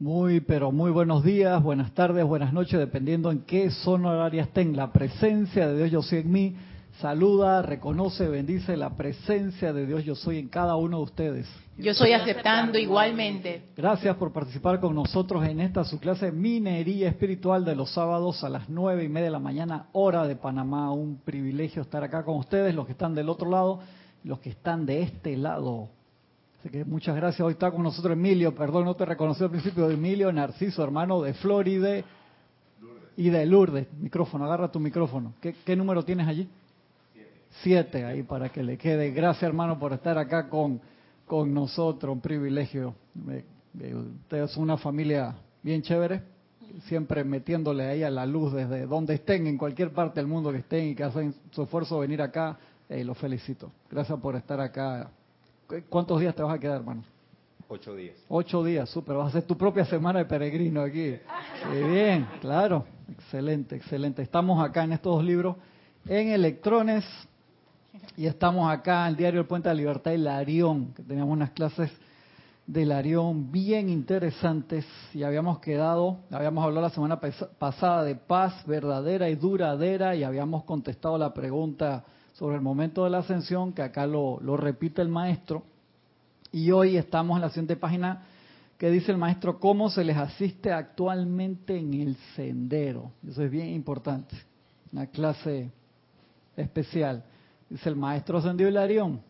Muy, pero muy buenos días, buenas tardes, buenas noches, dependiendo en qué zona horaria estén. La presencia de Dios Yo Soy en mí saluda, reconoce, bendice la presencia de Dios Yo Soy en cada uno de ustedes. Yo soy aceptando igualmente. Gracias por participar con nosotros en esta su clase Minería Espiritual de los sábados a las nueve y media de la mañana, hora de Panamá. Un privilegio estar acá con ustedes, los que están del otro lado, los que están de este lado. Así que muchas gracias. Hoy está con nosotros Emilio, perdón, no te reconocí al principio Emilio, Narciso, hermano de Floride y de Lourdes. Micrófono, agarra tu micrófono. ¿Qué, número tienes allí? Siete. Siete, ahí para que le quede. Gracias, hermano, por estar acá con, con nosotros. Un privilegio. Ustedes son una familia bien chévere, siempre metiéndole ahí a la luz desde donde estén, en cualquier parte del mundo que estén y que hacen su esfuerzo venir acá. Eh, los felicito. Gracias por estar acá ¿Cuántos días te vas a quedar, hermano? Ocho días. Ocho días, súper. Vas a hacer tu propia semana de peregrino aquí. bien, claro. Excelente, excelente. Estamos acá en estos dos libros en Electrones y estamos acá en el diario El Puente de la Libertad y Larión, que teníamos unas clases de Larión bien interesantes y habíamos quedado, habíamos hablado la semana pasada de paz verdadera y duradera y habíamos contestado la pregunta sobre el momento de la ascensión, que acá lo, repite el maestro. Y hoy estamos en la siguiente página que dice el maestro cómo se les asiste actualmente en el sendero. Eso es bien importante. Una clase especial. Dice el maestro Ascendido Hilarión.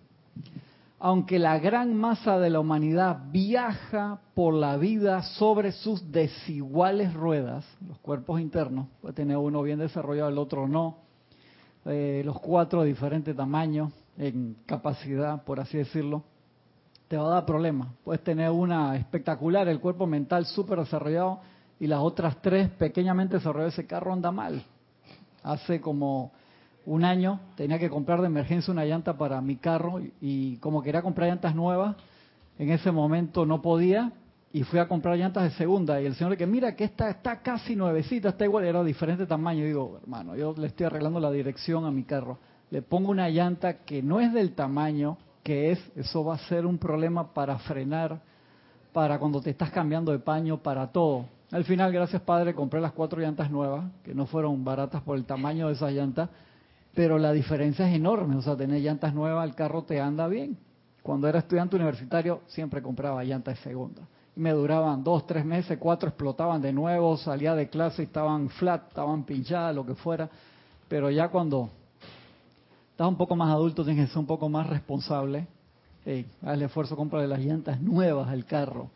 Aunque la gran masa de la humanidad viaja por la vida sobre sus desiguales ruedas, los cuerpos internos, puede tener uno bien desarrollado, el otro no, eh, los cuatro de diferente tamaño, en capacidad, por así decirlo, te va a dar problemas. Puedes tener una espectacular, el cuerpo mental súper desarrollado, y las otras tres pequeñamente desarrolladas, ese carro anda mal. Hace como un año tenía que comprar de emergencia una llanta para mi carro y como quería comprar llantas nuevas, en ese momento no podía y fui a comprar llantas de segunda y el señor que mira que esta está casi nuevecita, está igual, era diferente tamaño. Digo, hermano, yo le estoy arreglando la dirección a mi carro. Le pongo una llanta que no es del tamaño que es, eso va a ser un problema para frenar, para cuando te estás cambiando de paño, para todo. Al final, gracias padre, compré las cuatro llantas nuevas, que no fueron baratas por el tamaño de esas llantas, pero la diferencia es enorme. O sea, tener llantas nuevas, el carro te anda bien. Cuando era estudiante universitario, siempre compraba llantas de segunda me duraban dos, tres meses, cuatro explotaban de nuevo, salía de clase y estaban flat, estaban pinchadas, lo que fuera. Pero ya cuando estás un poco más adulto, tienes que ser un poco más responsable. Hey, haz el esfuerzo, compra las llantas nuevas al carro.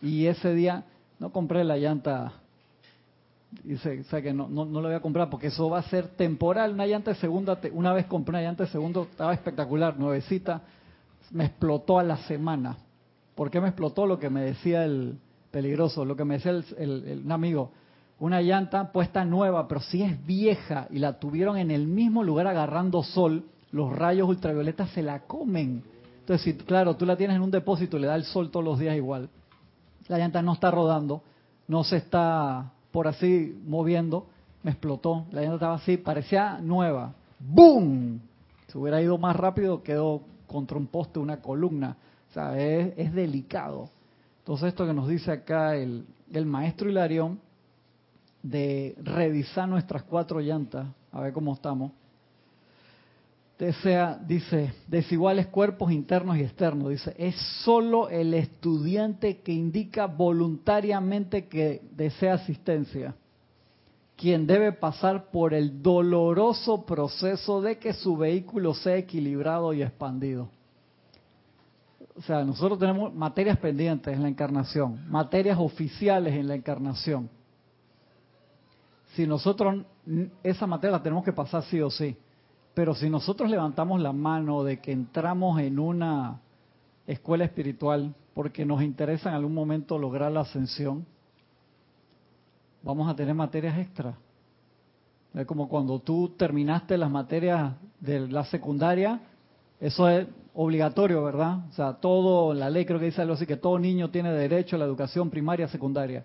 Y ese día no compré la llanta, dice, o que no, no, no lo voy a comprar porque eso va a ser temporal. Una llanta de segunda, una vez compré una llanta segundo, estaba espectacular, nuevecita, me explotó a la semana ¿Por qué me explotó lo que me decía el peligroso? Lo que me decía el, un amigo. Una llanta puesta nueva, pero si es vieja y la tuvieron en el mismo lugar agarrando sol, los rayos ultravioletas se la comen. Entonces, si, claro, tú la tienes en un depósito y le da el sol todos los días igual, la llanta no está rodando, no se está por así moviendo, me explotó. La llanta estaba así, parecía nueva. ¡Boom! Si hubiera ido más rápido, quedó contra un poste, una columna es, delicado. Entonces esto que nos dice acá el, maestro Hilarión, de revisar nuestras cuatro llantas, a ver cómo estamos. Desea, dice, desiguales cuerpos internos y externos. Dice, es solo el estudiante que indica voluntariamente que desea asistencia quien debe pasar por el doloroso proceso de que su vehículo sea equilibrado y expandido o sea, nosotros tenemos materias pendientes en la encarnación, materias oficiales en la encarnación. Si nosotros esa materia la tenemos que pasar sí o sí, pero si nosotros levantamos la mano de que entramos en una escuela espiritual porque nos interesa en algún momento lograr la ascensión, vamos a tener materias extras. Es como cuando tú terminaste las materias de la secundaria, eso es obligatorio, ¿verdad? O sea, todo, la ley creo que dice algo así, que todo niño tiene derecho a la educación primaria, secundaria.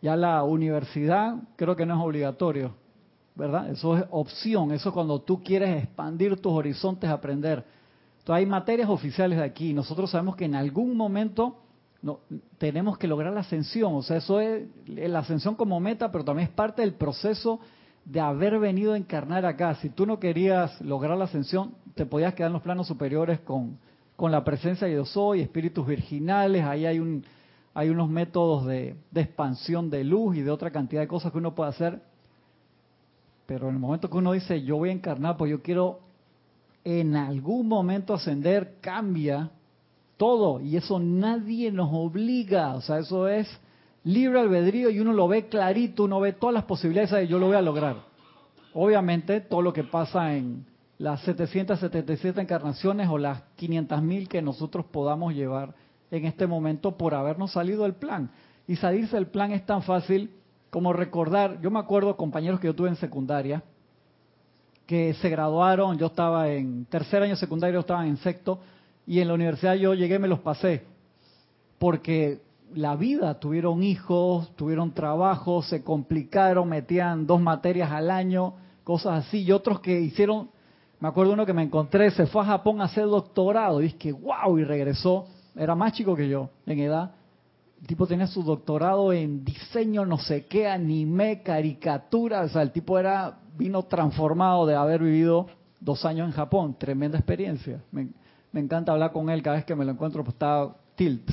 Ya la universidad creo que no es obligatorio, ¿verdad? Eso es opción, eso es cuando tú quieres expandir tus horizontes, aprender. Entonces hay materias oficiales de aquí. Nosotros sabemos que en algún momento no, tenemos que lograr la ascensión. O sea, eso es la ascensión como meta, pero también es parte del proceso de haber venido a encarnar acá. Si tú no querías lograr la ascensión, te podías quedar en los planos superiores con, con la presencia de yo soy, espíritus virginales, ahí hay un hay unos métodos de, de, expansión de luz y de otra cantidad de cosas que uno puede hacer. Pero en el momento que uno dice, yo voy a encarnar, pues yo quiero en algún momento ascender, cambia todo. Y eso nadie nos obliga. O sea, eso es libre albedrío y uno lo ve clarito, uno ve todas las posibilidades de yo lo voy a lograr. Obviamente, todo lo que pasa en las 777 encarnaciones o las 500.000 que nosotros podamos llevar en este momento por habernos salido del plan. Y salirse del plan es tan fácil como recordar, yo me acuerdo compañeros que yo tuve en secundaria, que se graduaron, yo estaba en tercer año secundario, estaban en sexto, y en la universidad yo llegué, me los pasé, porque la vida, tuvieron hijos, tuvieron trabajo, se complicaron, metían dos materias al año, cosas así, y otros que hicieron, me acuerdo uno que me encontré, se fue a Japón a hacer doctorado, y es que wow, y regresó, era más chico que yo en edad, el tipo tenía su doctorado en diseño, no sé qué, anime, caricatura, o sea, el tipo era, vino transformado de haber vivido dos años en Japón, tremenda experiencia. Me, me encanta hablar con él cada vez que me lo encuentro, pues está tilt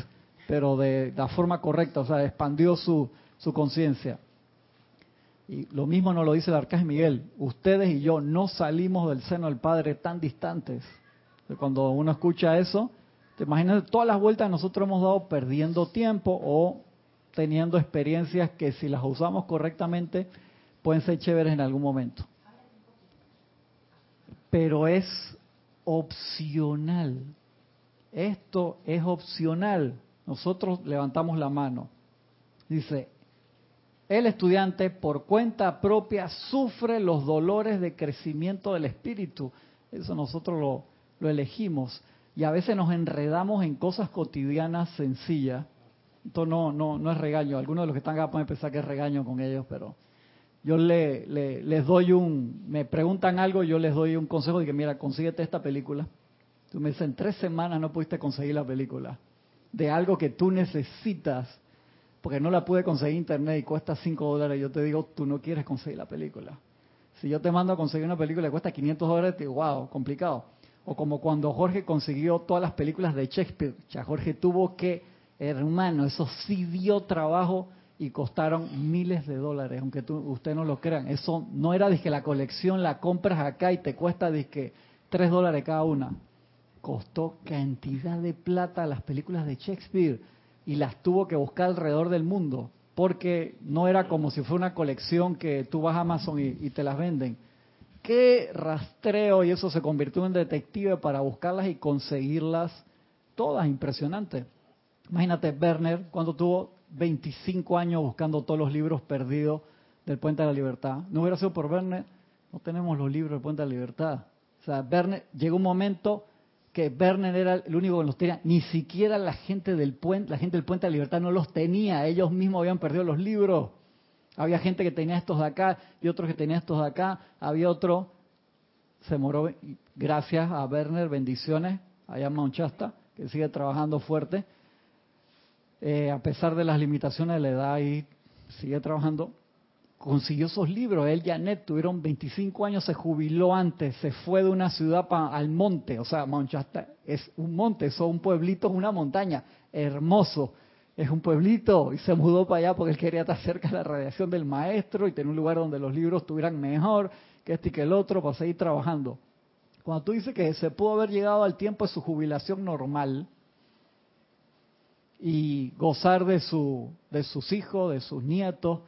pero de la forma correcta, o sea, expandió su, su conciencia. Y lo mismo nos lo dice el arcángel Miguel, ustedes y yo no salimos del seno del Padre tan distantes. Cuando uno escucha eso, te imaginas todas las vueltas que nosotros hemos dado perdiendo tiempo o teniendo experiencias que si las usamos correctamente pueden ser chéveres en algún momento. Pero es opcional. Esto es opcional nosotros levantamos la mano. Dice, el estudiante por cuenta propia sufre los dolores de crecimiento del espíritu. Eso nosotros lo, elegimos. Y a veces nos enredamos en cosas cotidianas sencillas. Esto no, no, no es regaño. Algunos de los que están acá pueden pensar que es regaño con ellos, pero yo le, les doy un, me preguntan algo, yo les doy un consejo de que, mira, consíguete esta película. Tú me dices, en tres semanas no pudiste conseguir la película de algo que tú necesitas, porque no la pude conseguir en internet y cuesta 5 dólares, yo te digo, tú no quieres conseguir la película. Si yo te mando a conseguir una película que cuesta 500 dólares, te digo, wow, complicado. O como cuando Jorge consiguió todas las películas de Shakespeare. Ya Jorge tuvo que, hermano, eso sí dio trabajo y costaron miles de dólares, aunque tú, usted no lo crean. Eso no era de que la colección la compras acá y te cuesta de que 3 dólares cada una costó cantidad de plata las películas de Shakespeare y las tuvo que buscar alrededor del mundo, porque no era como si fuera una colección que tú vas a Amazon y, te las venden. Qué rastreo y eso se convirtió en detective para buscarlas y conseguirlas todas, impresionante. Imagínate Werner cuando tuvo 25 años buscando todos los libros perdidos del Puente de la Libertad. No hubiera sido por Werner, no tenemos los libros del Puente de la Libertad. O sea, Werner llegó un momento que Werner era el único que los tenía, ni siquiera la gente del puente, la gente del Puente de Libertad no los tenía, ellos mismos habían perdido los libros. Había gente que tenía estos de acá y otros que tenían estos de acá, había otro, se moró, gracias a Werner, bendiciones, allá en que sigue trabajando fuerte, eh, a pesar de las limitaciones de la edad y sigue trabajando consiguió esos libros. Él, Janet, tuvieron 25 años, se jubiló antes, se fue de una ciudad al monte, o sea, Mount es un monte, es un pueblito, es una montaña, hermoso. Es un pueblito y se mudó para allá porque él quería estar cerca de la radiación del maestro y tener un lugar donde los libros estuvieran mejor que este y que el otro para seguir trabajando. Cuando tú dices que se pudo haber llegado al tiempo de su jubilación normal y gozar de, su, de sus hijos, de sus nietos,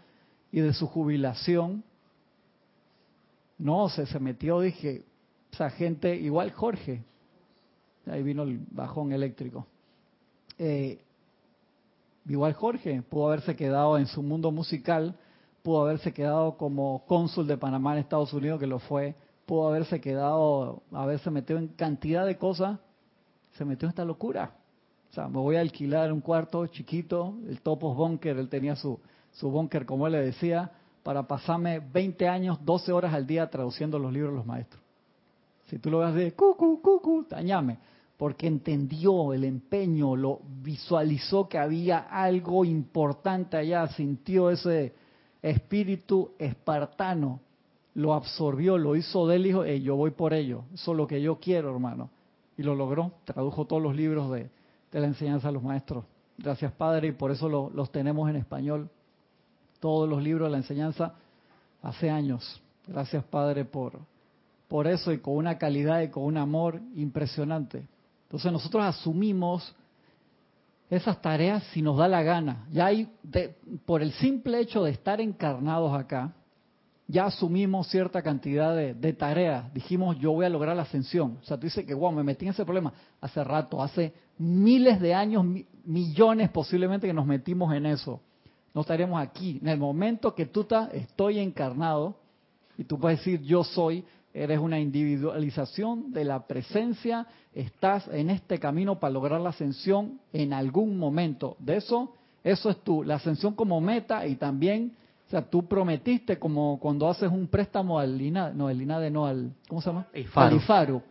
y de su jubilación, no, se, se metió, dije, esa gente, igual Jorge, ahí vino el bajón eléctrico. Eh, igual Jorge, pudo haberse quedado en su mundo musical, pudo haberse quedado como cónsul de Panamá en Estados Unidos, que lo fue, pudo haberse quedado, haberse metido en cantidad de cosas, se metió en esta locura. O sea, me voy a alquilar un cuarto chiquito, el Topos Bunker, él tenía su, su búnker, como él le decía, para pasarme 20 años, 12 horas al día traduciendo los libros de los maestros. Si tú lo ves de cucu, cucu, tañame. porque entendió el empeño, lo visualizó que había algo importante allá, sintió ese espíritu espartano, lo absorbió, lo hizo de él, dijo, yo voy por ello, eso es lo que yo quiero, hermano. Y lo logró, tradujo todos los libros de, la enseñanza a los maestros. Gracias, Padre, y por eso los tenemos en español, todos los libros de la enseñanza, hace años. Gracias, Padre, por, por eso y con una calidad y con un amor impresionante. Entonces nosotros asumimos esas tareas si nos da la gana. Ya hay, por el simple hecho de estar encarnados acá, ya asumimos cierta cantidad de, tareas. Dijimos, yo voy a lograr la ascensión. O sea, tú dices que, wow, me metí en ese problema hace rato, hace miles de años, millones posiblemente que nos metimos en eso. No estaríamos aquí. En el momento que tú estás, estoy encarnado, y tú puedes decir, yo soy, eres una individualización de la presencia, estás en este camino para lograr la ascensión en algún momento. De eso, eso es tú, la ascensión como meta y también o sea, tú prometiste como cuando haces un préstamo al INADE, no, el INADE no, al, ¿cómo se llama? Al IFARU.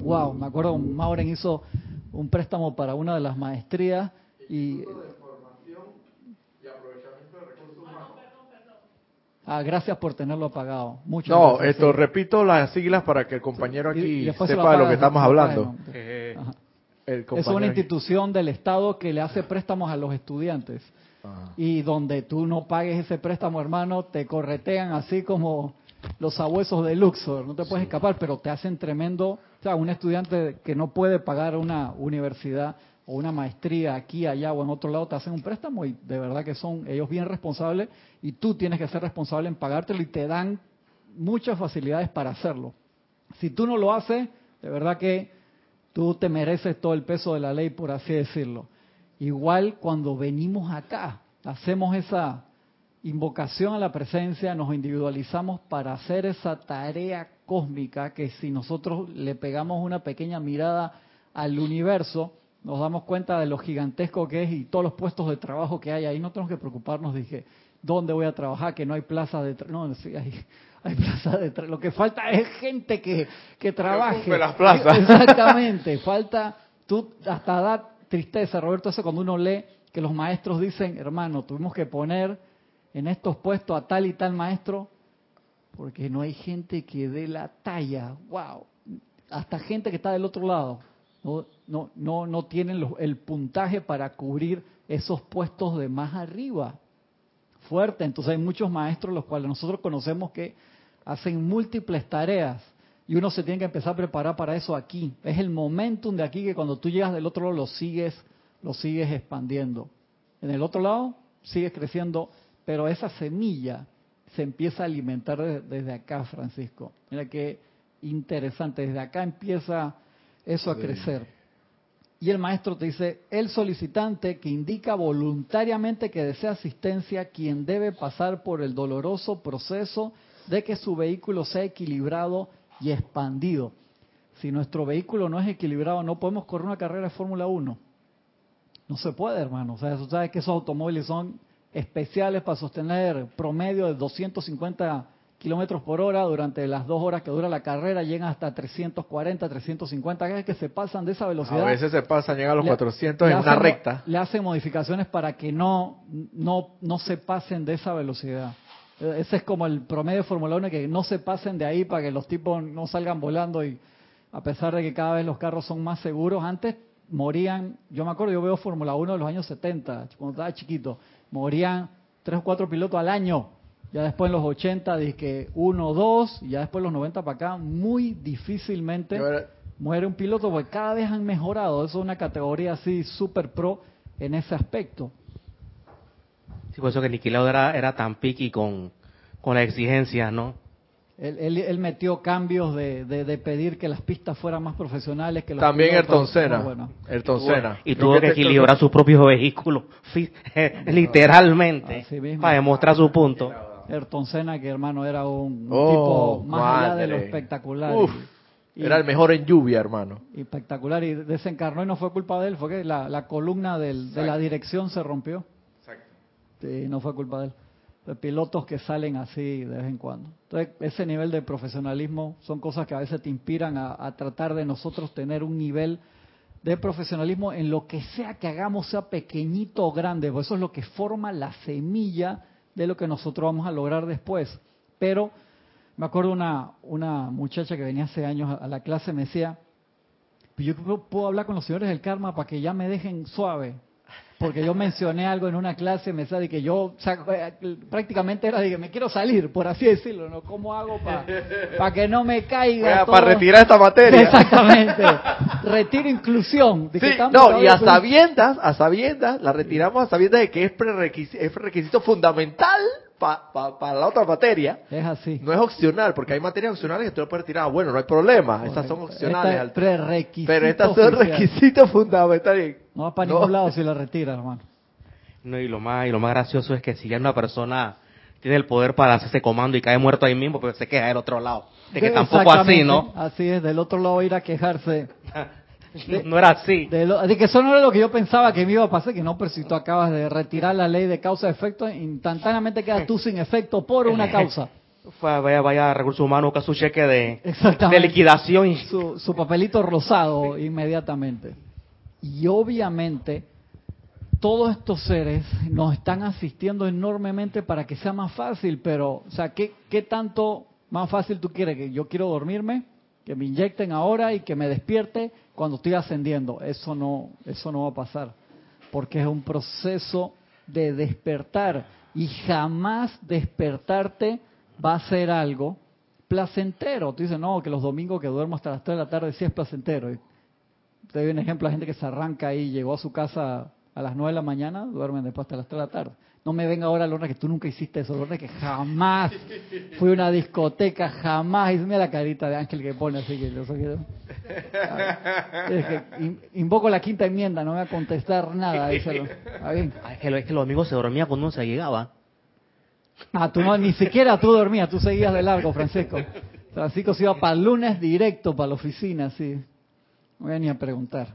Wow, me acuerdo, Mauren hizo un préstamo para una de las maestrías y... Ah, gracias por tenerlo apagado. Muchas no, esto repito las siglas para que el compañero aquí sepa de lo que estamos hablando. es una institución del Estado que le hace préstamos a los estudiantes. Y donde tú no pagues ese préstamo, hermano, te corretean así como los sabuesos de Luxor. No te puedes escapar, pero te hacen tremendo. O sea, un estudiante que no puede pagar una universidad o una maestría aquí, allá o en otro lado, te hacen un préstamo y de verdad que son ellos bien responsables y tú tienes que ser responsable en pagártelo y te dan muchas facilidades para hacerlo. Si tú no lo haces, de verdad que tú te mereces todo el peso de la ley, por así decirlo. Igual cuando venimos acá, hacemos esa invocación a la presencia, nos individualizamos para hacer esa tarea cósmica que si nosotros le pegamos una pequeña mirada al universo, nos damos cuenta de lo gigantesco que es y todos los puestos de trabajo que hay ahí. No tenemos que preocuparnos, dije, ¿dónde voy a trabajar? Que no hay plaza de... No, sí, hay, hay plaza de... Lo que falta es gente que, que trabaje. las plazas. Exactamente, falta... Tú hasta da tristeza, Roberto, eso cuando uno lee que los maestros dicen, hermano, tuvimos que poner en estos puestos a tal y tal maestro porque no hay gente que dé la talla. ¡Wow! Hasta gente que está del otro lado no, no, no, no tienen el puntaje para cubrir esos puestos de más arriba. Fuerte. Entonces hay muchos maestros los cuales nosotros conocemos que hacen múltiples tareas y uno se tiene que empezar a preparar para eso aquí. Es el momentum de aquí que cuando tú llegas del otro lado lo sigues, lo sigues expandiendo. En el otro lado sigues creciendo, pero esa semilla se empieza a alimentar desde acá, Francisco. Mira qué interesante. Desde acá empieza eso a crecer. Y el maestro te dice, el solicitante que indica voluntariamente que desea asistencia, quien debe pasar por el doloroso proceso de que su vehículo sea equilibrado y expandido. Si nuestro vehículo no es equilibrado, no podemos correr una carrera de Fórmula 1. No se puede, hermano. O sea, sabes que esos automóviles son especiales para sostener promedio de 250 kilómetros por hora durante las dos horas que dura la carrera, llegan hasta 340, 350, que se pasan de esa velocidad. A veces se pasan, llegan a los 400 en una recta. Le hacen modificaciones para que no, no, no se pasen de esa velocidad. E, ese es como el promedio de Fórmula 1, que no se pasen de ahí para que los tipos no salgan volando y a pesar de que cada vez los carros son más seguros, antes morían, yo me acuerdo, yo veo Fórmula 1 de los años 70, cuando estaba chiquito, morían tres o cuatro pilotos al año ya después en los 80 que uno, dos, y ya después en los 90 para acá, muy difícilmente muere un piloto, porque cada vez han mejorado. Eso es una categoría así súper pro en ese aspecto. Sí, por eso que Niki era, era tan piqui con, con la exigencia, ¿no? Él, él, metió cambios de, de, pedir que las pistas fueran más profesionales. que También Ayrton Senna. Ayrton Y tuvo que, equilibrar su propio vehículo, literalmente, para demostrar su punto. Ayrton Senna, que hermano era un oh, tipo más allá de lo espectacular. era el mejor en lluvia, hermano. Espectacular, y desencarnó y no fue culpa de él, fue que la, columna de la dirección se rompió. Exacto. Sí, no fue culpa de él. De pilotos que salen así de vez en cuando. Entonces, ese nivel de profesionalismo son cosas que a veces te inspiran a, a tratar de nosotros tener un nivel de profesionalismo en lo que sea que hagamos, sea pequeñito o grande, porque eso es lo que forma la semilla de lo que nosotros vamos a lograr después. Pero me acuerdo una, una muchacha que venía hace años a la clase, me decía, yo puedo hablar con los señores del karma para que ya me dejen suave porque yo mencioné algo en una clase, me de que yo eh, prácticamente era de que me quiero salir, por así decirlo, ¿no? ¿Cómo hago para que no me caiga? Para retirar esta materia. Exactamente. Retiro inclusión. sí, no, y a sabiendas, a sabiendas, la retiramos a sabiendas de que es prerequisito, es prerequisito fundamental para la otra materia. Es así. No es opcional, porque hay materias opcionales que tú no puedes retirar. Bueno, no hay problema, estas son opcionales. pero estas son requisitos fundamentales. No va para ningún lado si la retira, hermano. No, y lo más, y lo más gracioso es que si ya una persona tiene el poder para hacer ese comando y cae muerto ahí mismo, pues se queja del otro lado. De que tampoco así, ¿no? Así es, del otro lado ir a quejarse. no era así. De, que eso no era lo que yo pensaba que me iba a pasar, que no, pero si tú acabas de retirar la ley de causa-efecto, instantáneamente quedas tú sin efecto por una causa. vaya, vaya a recursos humanos, busca su cheque de, de liquidación. Y... Su, su papelito rosado inmediatamente. Y obviamente todos estos seres nos están asistiendo enormemente para que sea más fácil, pero, o sea, ¿qué, qué tanto más fácil tú quieres? ¿Que yo quiero dormirme? ¿Que me inyecten ahora y que me despierte? Cuando estoy ascendiendo. Eso no, eso no va a pasar, porque es un proceso de despertar y jamás despertarte va a ser algo placentero. Tú dices, no, que los domingos que duermo hasta las 3 de la tarde sí es placentero. te doy un ejemplo, la gente que se arranca ahí, llegó a su casa a las 9 de la mañana, duermen después hasta las 3 de la tarde. No me venga ahora, Lorna, que tú nunca hiciste eso, Lorna, que jamás fui a una discoteca, jamás. Y mira la carita de Ángel que pone así que yo es que invoco la quinta enmienda, no voy a contestar nada. Díselo. Es, que, es que los amigos se dormían cuando uno se llegaba. Ah, tú no, ni siquiera tú dormías, tú seguías de largo, Francisco. Francisco se iba para el lunes directo para la oficina, sí. No voy a ni a preguntar.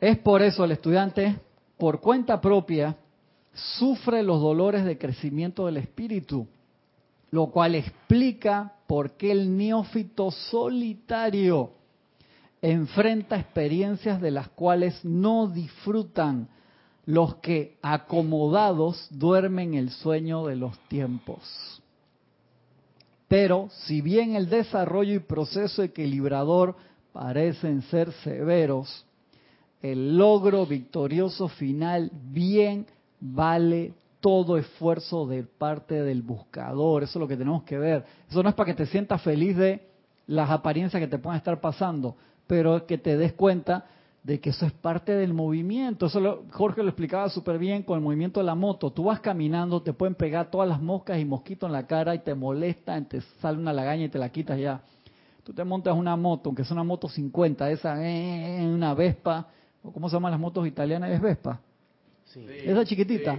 Es por eso el estudiante, por cuenta propia, sufre los dolores de crecimiento del espíritu, lo cual explica por qué el neófito solitario enfrenta experiencias de las cuales no disfrutan los que acomodados duermen el sueño de los tiempos. Pero si bien el desarrollo y proceso equilibrador parecen ser severos, el logro victorioso final bien vale todo esfuerzo de parte del buscador. Eso es lo que tenemos que ver. Eso no es para que te sientas feliz de las apariencias que te puedan estar pasando, pero que te des cuenta de que eso es parte del movimiento. Eso Jorge lo explicaba súper bien con el movimiento de la moto. Tú vas caminando, te pueden pegar todas las moscas y mosquitos en la cara y te molestan, te sale una lagaña y te la quitas ya. Tú te montas una moto, aunque es una moto 50, esa, eh, una Vespa, o ¿cómo se llaman las motos italianas? Es Vespa esa chiquitita.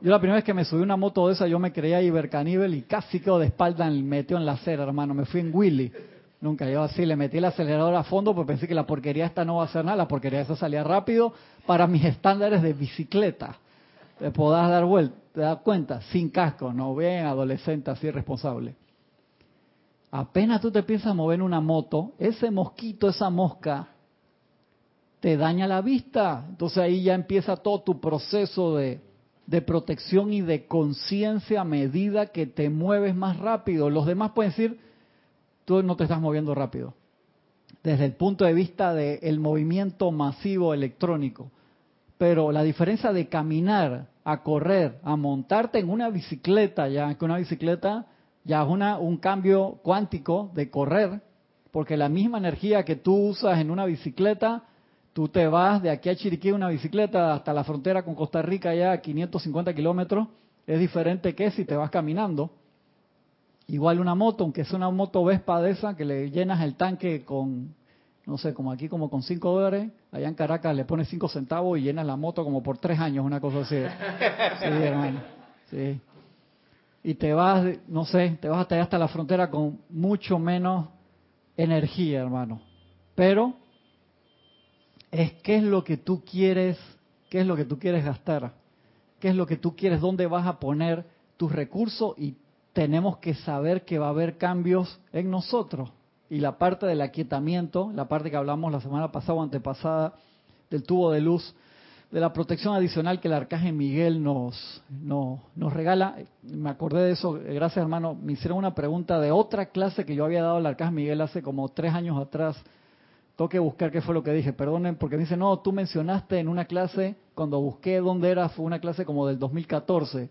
yo la primera vez que me subí una moto de esa, yo me creía Ibercaníbal y casi quedó de espalda, y metió en la acera, hermano. Me fui en Willy. Nunca, yo así le metí el acelerador a fondo porque pensé que la porquería esta no va a hacer nada. La porquería esa salía rápido para mis estándares de bicicleta. Te podás dar vuelta, te das cuenta, sin casco, no bien adolescente así responsable. Apenas tú te piensas mover en una moto, ese mosquito, esa mosca, te daña la vista. Entonces ahí ya empieza todo tu proceso de, de protección y de conciencia a medida que te mueves más rápido. Los demás pueden decir, tú no te estás moviendo rápido. Desde el punto de vista del movimiento masivo electrónico. Pero la diferencia de caminar, a correr, a montarte en una bicicleta, ya que una bicicleta ya es una, un cambio cuántico de correr, porque la misma energía que tú usas en una bicicleta Tú te vas de aquí a Chiriquí una bicicleta hasta la frontera con Costa Rica ya a 550 kilómetros. Es diferente que si te vas caminando. Igual una moto, aunque sea una moto Vespa de esa, que le llenas el tanque con, no sé, como aquí como con 5 dólares. Allá en Caracas le pones 5 centavos y llenas la moto como por 3 años, una cosa así. Sí, hermano. Sí. Y te vas, no sé, te vas hasta allá hasta la frontera con mucho menos energía, hermano. Pero es qué es lo que tú quieres, qué es lo que tú quieres gastar, qué es lo que tú quieres, dónde vas a poner tus recursos y tenemos que saber que va a haber cambios en nosotros. y la parte del aquietamiento, la parte que hablamos la semana pasada o antepasada del tubo de luz, de la protección adicional que el arcángel Miguel nos, nos, nos regala. Me acordé de eso, gracias hermano. Me hicieron una pregunta de otra clase que yo había dado al arcángel Miguel hace como tres años atrás. Que buscar qué fue lo que dije, perdonen, porque me dice, no, tú mencionaste en una clase, cuando busqué dónde era, fue una clase como del 2014.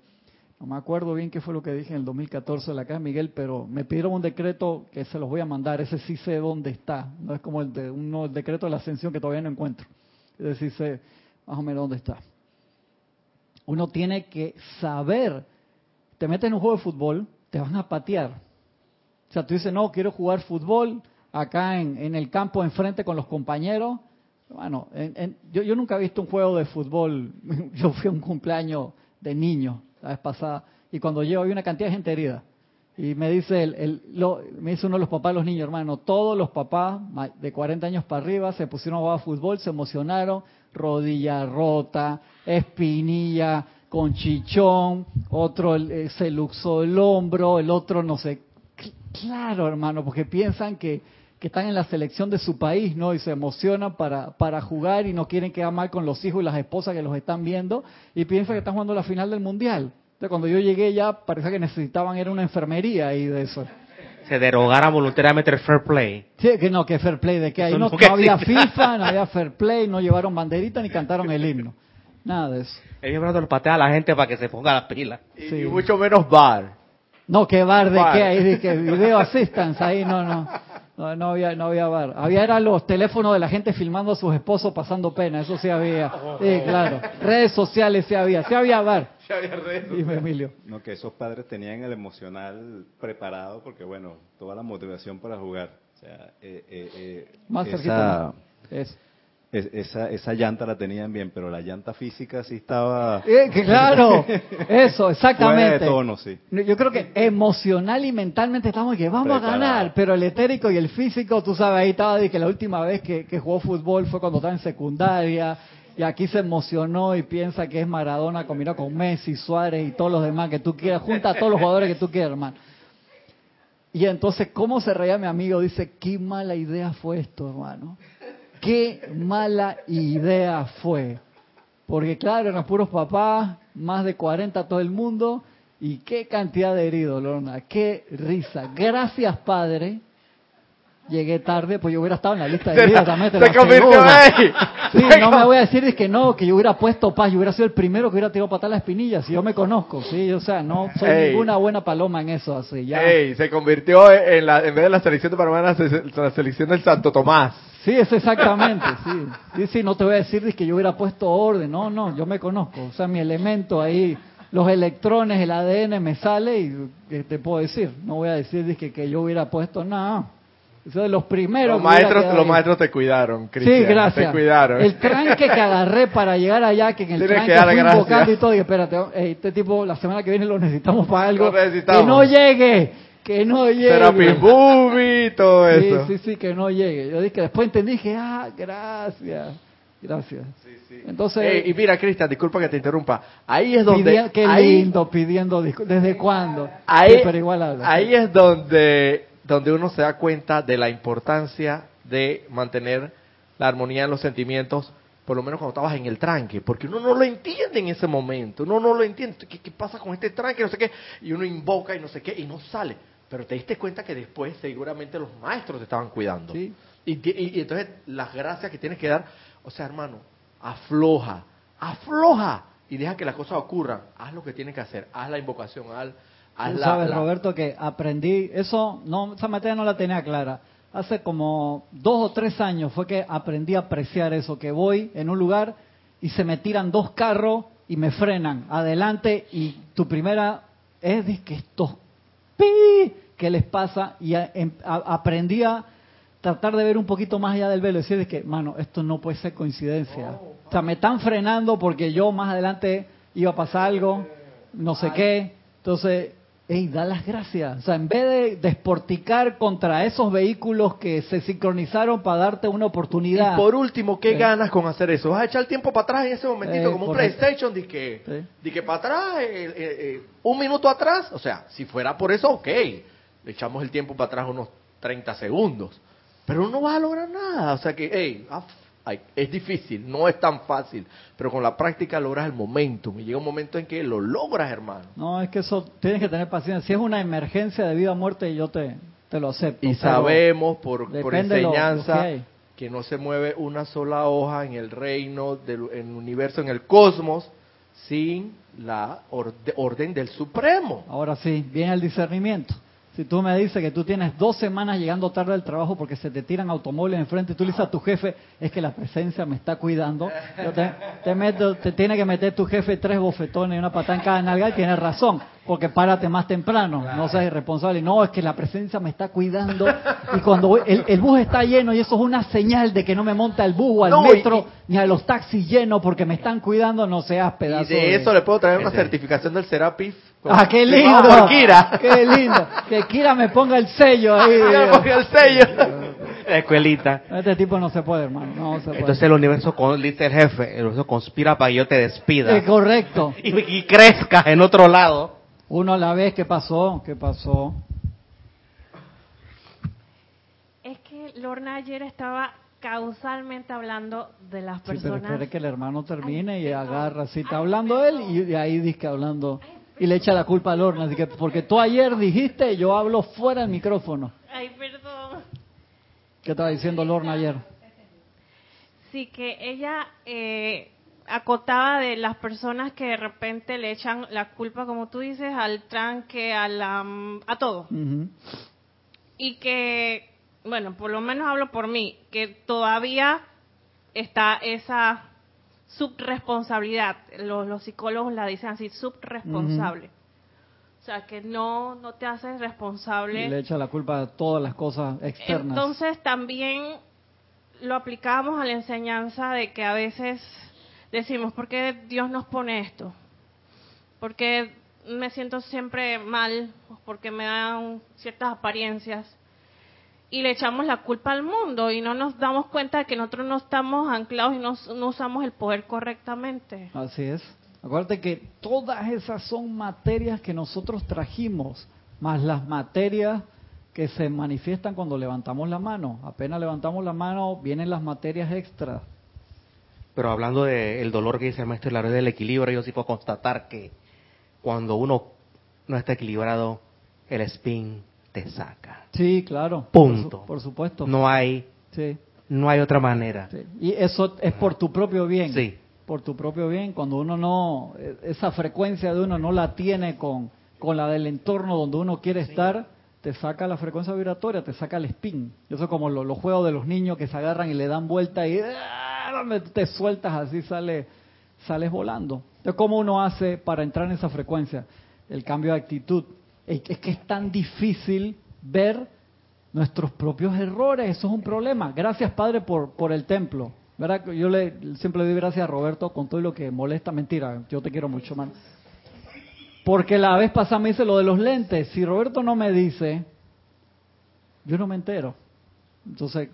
No me acuerdo bien qué fue lo que dije en el 2014 de la Casa Miguel, pero me pidieron un decreto que se los voy a mandar. Ese sí sé dónde está. No es como el, de, uno, el decreto de la ascensión que todavía no encuentro. Es decir, sé más o menos dónde está. Uno tiene que saber. Te metes en un juego de fútbol, te van a patear. O sea, tú dices, no, quiero jugar fútbol acá en, en el campo enfrente con los compañeros. Bueno, en, en, yo, yo nunca he visto un juego de fútbol. Yo fui a un cumpleaños de niño la vez pasada, y cuando llego hay una cantidad de gente herida. Y me dice, el lo, me dice uno de los papás de los niños, hermano, todos los papás de 40 años para arriba se pusieron a jugar fútbol, se emocionaron, rodilla rota, espinilla, con chichón, otro eh, se luxó el hombro, el otro no sé. Claro, hermano, porque piensan que, que están en la selección de su país, ¿no? Y se emocionan para, para jugar y no quieren quedar mal con los hijos y las esposas que los están viendo y piensan que están jugando la final del mundial. Entonces, cuando yo llegué ya parecía que necesitaban era una enfermería y de eso. Se derogara voluntariamente el fair play. Sí, que no, que fair play, de que ahí no, no, no había FIFA, no había fair play, no llevaron banderita ni cantaron el himno. Nada de eso. El le patea a la gente para que se ponga las pilas. Y, sí. y mucho menos bar. No, que bar de bar. qué, ahí de que video assistance, ahí no, no. No, no había, no había bar. Había eran los teléfonos de la gente filmando a sus esposos pasando pena, eso sí había. Sí, claro. Redes sociales sí había, sí había bar. Sí había redes Dime, Emilio. No, que esos padres tenían el emocional preparado porque, bueno, toda la motivación para jugar. O sea, eh, eh, eh, Más esa, cerquita. Es. Es, esa, esa llanta la tenían bien, pero la llanta física sí estaba... Eh, claro, eso, exactamente. Fuera de tono, sí. Yo creo que emocional y mentalmente estamos que vamos Preparado. a ganar, pero el etérico y el físico, tú sabes, ahí estaba de que la última vez que, que jugó fútbol fue cuando estaba en secundaria, y aquí se emocionó y piensa que es Maradona combinado con Messi, Suárez y todos los demás que tú quieras, junta a todos los jugadores que tú quieras, hermano. Y entonces, ¿cómo se reía mi amigo? Dice, qué mala idea fue esto, hermano qué mala idea fue. Porque claro, eran puros papás, más de 40 todo el mundo, y qué cantidad de heridos, Lorna, qué risa. Gracias, Padre. Llegué tarde, pues yo hubiera estado en la lista de heridos también. Te se convirtió ahí. Sí, no me voy a decir es que no, que yo hubiera puesto paz, yo hubiera sido el primero que hubiera tirado patada la espinilla, si yo me conozco, sí, o sea, no soy Ey. ninguna buena paloma en eso, así, ya. Ey, se convirtió en, la, en vez de la selección de Panamá, la selección del Santo Tomás. Sí, es exactamente, sí. Sí, sí, no te voy a decir que yo hubiera puesto orden, no, no, yo me conozco. O sea, mi elemento ahí, los electrones, el ADN me sale y ¿qué te puedo decir? No voy a decir que, que yo hubiera puesto nada. Eso de los primeros. Los maestros, los maestros te cuidaron, Cristian. Sí, gracias. Te cuidaron. El tranque que agarré para llegar allá, que en el Tienes tranque que fui invocando y todo, y espérate, hey, este tipo la semana que viene lo necesitamos para algo. Necesitamos. Que no llegue, que no llegue. Serapis Movie, todo Sí, eso. sí, sí, que no llegue. Yo dije que después entendí que, ah, gracias, gracias. Sí, sí. Entonces, y mira, Cristian, disculpa que te interrumpa. Ahí es donde. qué ahí, lindo pidiendo discu- ¿Desde cuándo? Ahí, Sí, pero igual habla. ahí es donde, donde uno se da cuenta de la importancia de mantener la armonía en los sentimientos, por lo menos cuando estabas en el tranque, porque uno no lo entiende en ese momento, uno no lo entiende. ¿Qué, qué pasa con este tranque? No sé qué. Y uno invoca y no sé qué, y no sale. Pero te diste cuenta que después seguramente los maestros te estaban cuidando. Sí. Y, y- y entonces las gracias que tienes que dar, o sea, hermano, afloja, afloja y deja que las cosas ocurran. Haz lo que tienes que hacer, haz la invocación, haz Tú la, sabes, la- Roberto, que aprendí, eso, no, esa materia no la tenía clara. Hace como dos o tres años fue que aprendí a apreciar eso, que voy en un lugar y se me tiran dos carros y me frenan adelante y tu primera es de que estos pi que les pasa y a- em- a- aprendí a tratar de ver un poquito más allá del velo y decir de que, mano, esto no puede ser coincidencia. O sea, me están frenando porque yo más adelante iba a pasar algo, no sé qué. Entonces, hey, da las gracias. O sea, en vez de desporticar contra esos vehículos que se sincronizaron para darte una oportunidad. Y por último, ¿qué Sí. ganas con hacer eso? ¿Vas a echar el tiempo para atrás en ese momentito, Eh, como un. PlayStation? De que, Sí. de que para atrás, eh, eh, eh, un minuto atrás. O sea, si fuera por eso, ok. Le echamos el tiempo para atrás unos 30 segundos. Pero no vas a lograr nada. O sea que, hey, ah, ay, es difícil, no es tan fácil. Pero con la práctica logras el momentum. Y llega un momento en que lo logras, hermano. No, es que eso tienes que tener paciencia. Si es una emergencia de vida o muerte, yo te, te lo acepto. Y sabemos por, por lo- lo enseñanza que hay. que no se mueve una sola hoja en el reino, del, en el universo, en el cosmos, sin la orde- orden del Supremo. Ahora sí, viene el discernimiento. Si tú me dices que tú tienes dos semanas llegando tarde al trabajo porque se te tiran automóviles enfrente y tú le dices a tu jefe, es que la presencia me está cuidando, yo te, te, meto- te tiene que meter tu jefe tres bofetones y una patada en cada nalga y tienes razón, porque párate más temprano, no seas irresponsable. No, es que la presencia me está cuidando y cuando voy- el, el bus está lleno y eso es una señal de que no me monta el bus o al No, y- metro ni a los taxis llenos porque me están cuidando, no seas Y pedazo de eso le puedo traer una Ese. certificación del Serapis. Ah, qué lindo. por Kira. Qué lindo. Que Kira me ponga el sello ahí. Me ponga el sello. La escuelita. Este tipo no se puede, hermano. No se puede. Entonces el universo, con- dice el jefe, el universo conspira para que yo te despida. Es correcto. Y, y crezcas en otro lado. Uno a la vez, ¿qué pasó? ¿Qué pasó? Es que Lorna ayer estaba causalmente hablando de las Sí, pero personas. espere que el hermano termine y agarra. Si está hablando él y de ahí dice que hablando. Y le echa la culpa a Lorna. Así que, porque tú ayer dijiste, yo hablo fuera del micrófono. Ay, perdón. ¿Qué estaba diciendo Lorna ayer? Sí, que ella eh, acotaba de las personas que de repente le echan la culpa, como tú dices, al tranque, a, la, a todo. Ujú. Y que, bueno, por lo menos hablo por mí, que todavía está esa subresponsabilidad. Los, los psicólogos la dicen así, subresponsable. O sea, que no, no te haces responsable. Y le echa la culpa a todas las cosas externas. Entonces también lo aplicamos a la enseñanza de que a veces decimos, ¿por qué Dios nos pone esto? ¿Por qué me siento siempre mal? Porque me dan ciertas apariencias. Y le echamos la culpa al mundo y no nos damos cuenta de que nosotros no estamos anclados y no, no usamos el poder correctamente. Así es. Acuérdate que todas esas son materias que nosotros trajimos, más las materias que se manifiestan cuando levantamos la mano. Apenas levantamos la mano, vienen las materias extras. Pero hablando del dolor que dice el maestro la red del equilibrio, yo sí puedo constatar que cuando uno no está equilibrado, el spin te saca. Sí, claro. Punto. Por, su- por supuesto. No hay, Sí, no hay otra manera. sí. Y eso es por tu propio bien. Sí. Por tu propio bien. Cuando uno no, eh, esa frecuencia de uno no la tiene con, con la del entorno donde uno quiere estar, te saca la frecuencia vibratoria, te saca el spin. Eso es como lo- los juegos de los niños que se agarran y le dan vuelta y ¡ah! te sueltas así sale, sales volando. Entonces, ¿cómo uno hace para entrar en esa frecuencia? El cambio de actitud. Es que es tan difícil ver nuestros propios errores, eso es un problema. Gracias, Padre, por, por el templo. ¿Verdad? Yo le, siempre le doy gracias a Roberto con todo lo que molesta. Mentira, yo te quiero mucho, man. Porque la vez pasada me dice lo de los lentes. Si Roberto no me dice, yo no me entero. Entonces,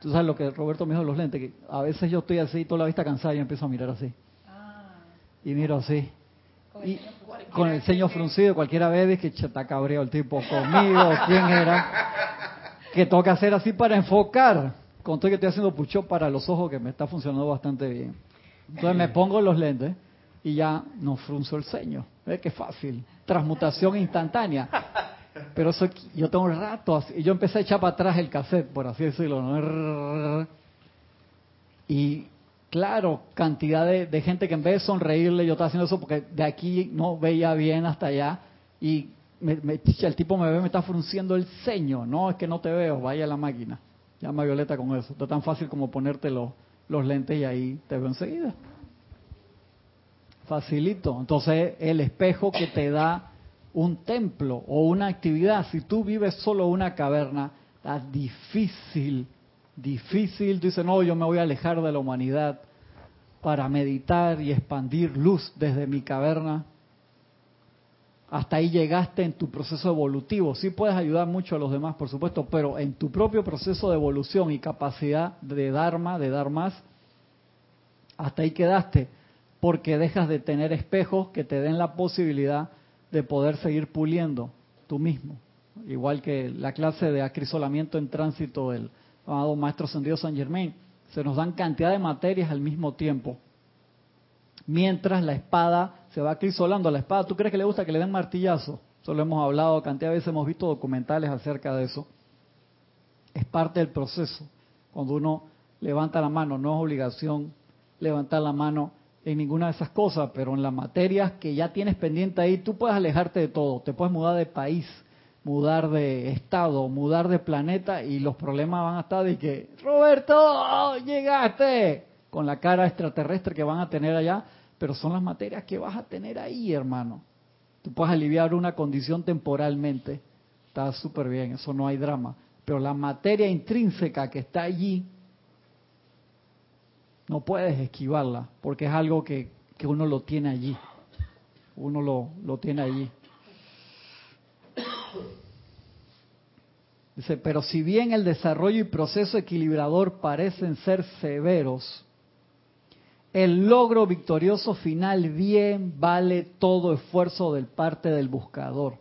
tú sabes lo que Roberto me dijo de los lentes, que a veces yo estoy así, toda la vista cansada y empiezo a mirar así. Y miro así. Y con el ceño fruncido, cualquiera ve dice que "Che, está cabreado el tipo conmigo, quién era. Que toca hacer así para enfocar. Con todo que estoy haciendo pucho para los ojos, que me está funcionando bastante bien. Entonces me pongo los lentes y ya no frunzo el ceño. ¿Ves qué fácil? Transmutación instantánea. Pero eso yo tengo un rato así. Y yo empecé a echar para atrás el cassette, por así decirlo. ¿no? Y claro, cantidad de, gente que en vez de sonreírle, yo estaba haciendo eso porque de aquí no veía bien hasta allá. Y me, me- el tipo me ve, me está frunciendo el ceño. No, es que no te veo, vaya la máquina. Llama Violeta con eso. No es tan fácil como ponerte los, los lentes y ahí te veo enseguida. Facilito. Entonces, el espejo que te da un templo o una actividad, si tú vives solo una caverna, está difícil, difícil. Dices, no, yo me voy a alejar de la humanidad para meditar y expandir luz desde mi caverna. Hasta ahí llegaste en tu proceso evolutivo. Sí puedes ayudar mucho a los demás, por supuesto, pero en tu propio proceso de evolución y capacidad de Dharma, de dar más, hasta ahí quedaste, porque dejas de tener espejos que te den la posibilidad de poder seguir puliendo tú mismo. igual que la clase de acrisolamiento en tránsito del amado Maestro Ascendido San Germain. Se nos dan cantidad de materias al mismo tiempo. Mientras la espada se va acrisolando. La espada, ¿tú crees que le gusta que le den martillazo? Eso lo hemos hablado cantidad de veces, hemos visto documentales acerca de eso. Es parte del proceso. Cuando uno levanta la mano, no es obligación levantar la mano en ninguna de esas cosas, pero en las materias que ya tienes pendiente ahí, tú puedes alejarte de todo, te puedes mudar de país, mudar de estado, mudar de planeta y los problemas van a estar de que, Roberto, llegaste, con la cara extraterrestre que van a tener allá, pero son las materias que vas a tener ahí, hermano. Tú puedes aliviar una condición temporalmente, está súper bien, eso no hay drama, pero la materia intrínseca que está allí, no puedes esquivarla, porque es algo que, que uno lo tiene allí. Uno lo, lo tiene allí. Dice, pero si bien el desarrollo y proceso equilibrador parecen ser severos, el logro victorioso final bien vale todo esfuerzo del parte del buscador.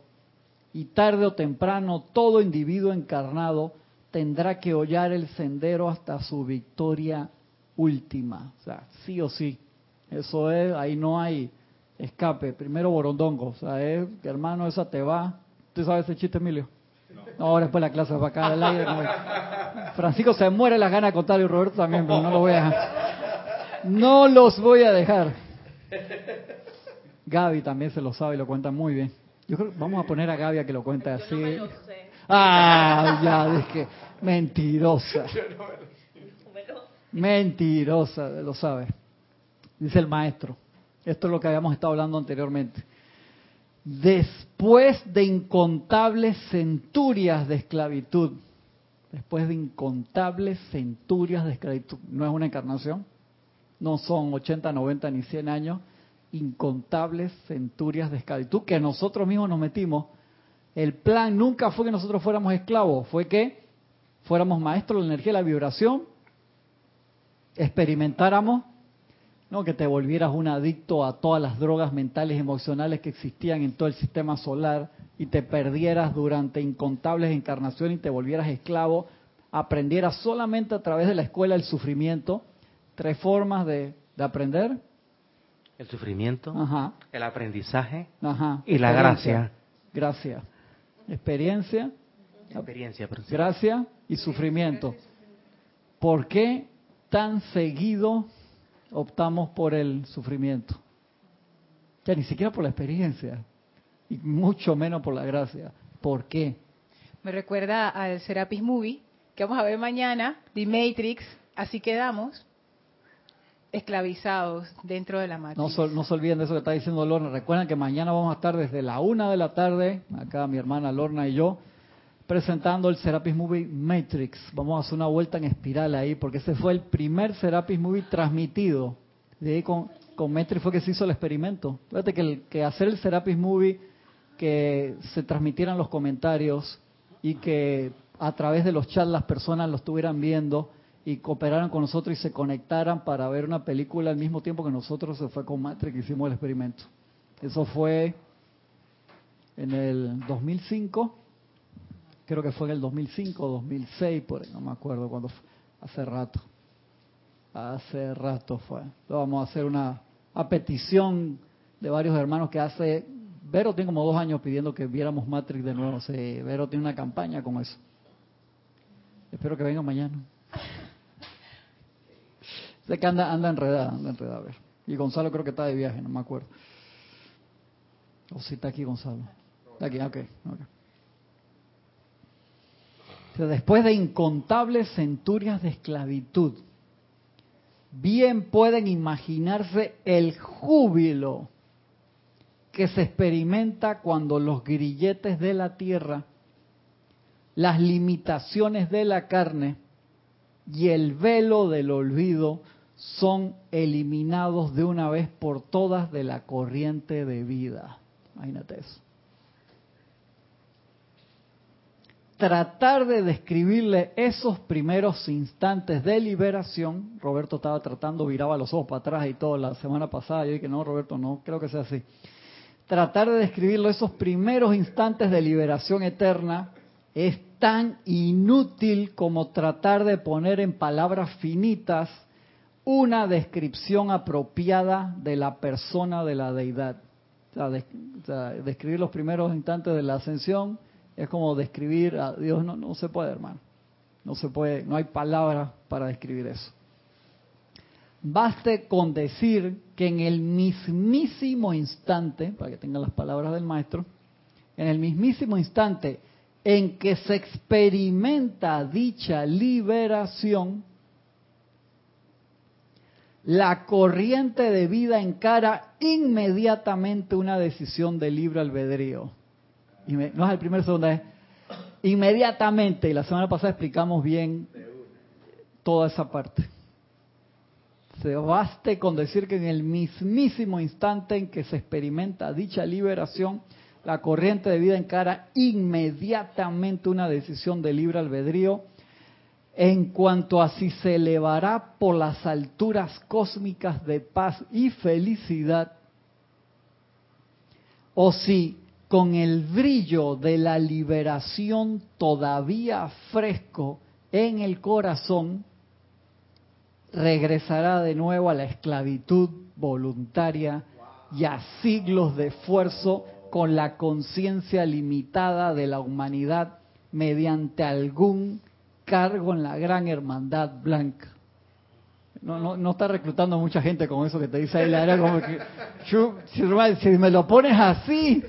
Y tarde o temprano todo individuo encarnado tendrá que hollar el sendero hasta su victoria última. O sea, sí o sí. Eso es, ahí no hay escape. Primero borondongo. O sea, hermano, esa te va. ¿Tú sabes ese chiste, Emilio? No, ahora después la clase va acá del aire. Francisco se muere las ganas de contar y Roberto también, pero no lo voy a dejar. No los voy a dejar. Gaby también se lo sabe y lo cuenta muy bien. Yo creo que vamos a poner a Gaby a que lo cuente así. Ah, ya, es que mentirosa. Mentirosa, lo sabe. Dice el maestro. Esto es lo que habíamos estado hablando anteriormente. Después de incontables centurias de esclavitud, después de incontables centurias de esclavitud, no es una encarnación, no son 80, 90 ni 100 años, incontables centurias de esclavitud que nosotros mismos nos metimos. El plan nunca fue que nosotros fuéramos esclavos, fue que fuéramos maestros de la energía la vibración. Experimentáramos, no que te volvieras un adicto a todas las drogas mentales y emocionales que existían en todo el sistema solar y te perdieras durante incontables encarnaciones y te volvieras esclavo, aprendieras solamente a través de la escuela el sufrimiento, tres formas de, aprender. El sufrimiento, el aprendizaje y la gracia. Gracias. Experiencia, experiencia gracia y sufrimiento. ¿Por qué tan seguido optamos por el sufrimiento. Ya ni siquiera por la experiencia, y mucho menos por la gracia. ¿Por qué? Me recuerda al Serapis Movie, que vamos a ver mañana, The Matrix, así quedamos esclavizados dentro de la matriz. No, no se olviden de eso que está diciendo Lorna. Recuerden que mañana vamos a estar desde la una de la tarde, acá mi hermana Lorna y yo, presentando el Serapis Movie Matrix. Vamos a hacer una vuelta en espiral ahí, porque ese fue el primer Serapis Movie transmitido. De ahí con, con Matrix fue que se hizo el experimento. Fíjate que, hacer el Serapis Movie, que se transmitieran los comentarios y que a través de los chats las personas lo estuvieran viendo y cooperaran con nosotros y se conectaran para ver una película al mismo tiempo que nosotros se fue con Matrix que hicimos el experimento. Eso fue en el 2005 creo que fue en el 2005, 2006, por no me acuerdo cuándo fue, hace rato. Hace rato fue. vamos a hacer una a petición de varios hermanos que hace, Vero tiene como dos años pidiendo que viéramos Matrix de nuevo. Sí, Vero tiene una campaña con eso. Espero que venga mañana. Sé que anda, anda enredada, anda enredada, ver. Y Gonzalo creo que está de viaje, no me acuerdo. O si está aquí Gonzalo. Está aquí, ok. okay después de incontables centurias de esclavitud, bien pueden imaginarse el júbilo que se experimenta cuando los grilletes de la tierra, las limitaciones de la carne y el velo del olvido son eliminados de una vez por todas de la corriente de vida. Imagínate eso. Tratar de describirle esos primeros instantes de liberación, Roberto estaba tratando, viraba los ojos para atrás y todo la semana pasada, yo dije, no, Roberto, no, creo que sea así. tratar de describirlo, esos primeros instantes de liberación eterna, es tan inútil como tratar de poner en palabras finitas una descripción apropiada de la persona de la deidad. O sea, describir los primeros instantes de la ascensión es como describir a Dios, no, no se puede, hermano. No se puede, no hay palabras para describir eso. Baste con decir que en el mismísimo instante, para que tengan las palabras del maestro, en el mismísimo instante en que se experimenta dicha liberación, la corriente de vida encara inmediatamente una decisión de libre albedrío. No es el primer segundo, es inmediatamente. Y la semana pasada explicamos bien toda esa parte. Se baste con decir que en el mismísimo instante en que se experimenta dicha liberación, la corriente de vida encara inmediatamente una decisión de libre albedrío en cuanto a si se elevará por las alturas cósmicas de paz y felicidad o si con el brillo de la liberación todavía fresco en el corazón, regresará de nuevo a la esclavitud voluntaria y a siglos de esfuerzo con la conciencia limitada de la humanidad mediante algún cargo en la gran hermandad blanca. No, no, no está reclutando mucha gente con eso que te dice ahí, la era como que, "Chu, si, si me lo pones así,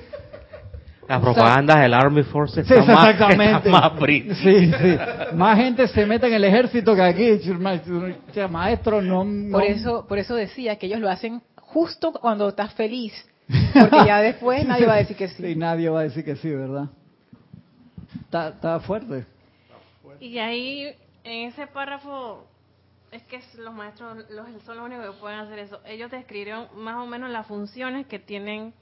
Las propagandas del Army Forces Sí, están más, exactamente. más brillantes. Sí, sí. Más gente se mete en el ejército que aquí. churma- O sea, maestro, no, no- Por eso, por eso decía que ellos lo hacen justo cuando estás feliz, porque ya después nadie va a decir que Sí, sí. nadie va a decir que sí, ¿verdad? Está, está fuerte. Y ahí, en ese párrafo, es que los maestros los, son los únicos que pueden hacer eso. Ellos describieron más o menos las funciones que tienen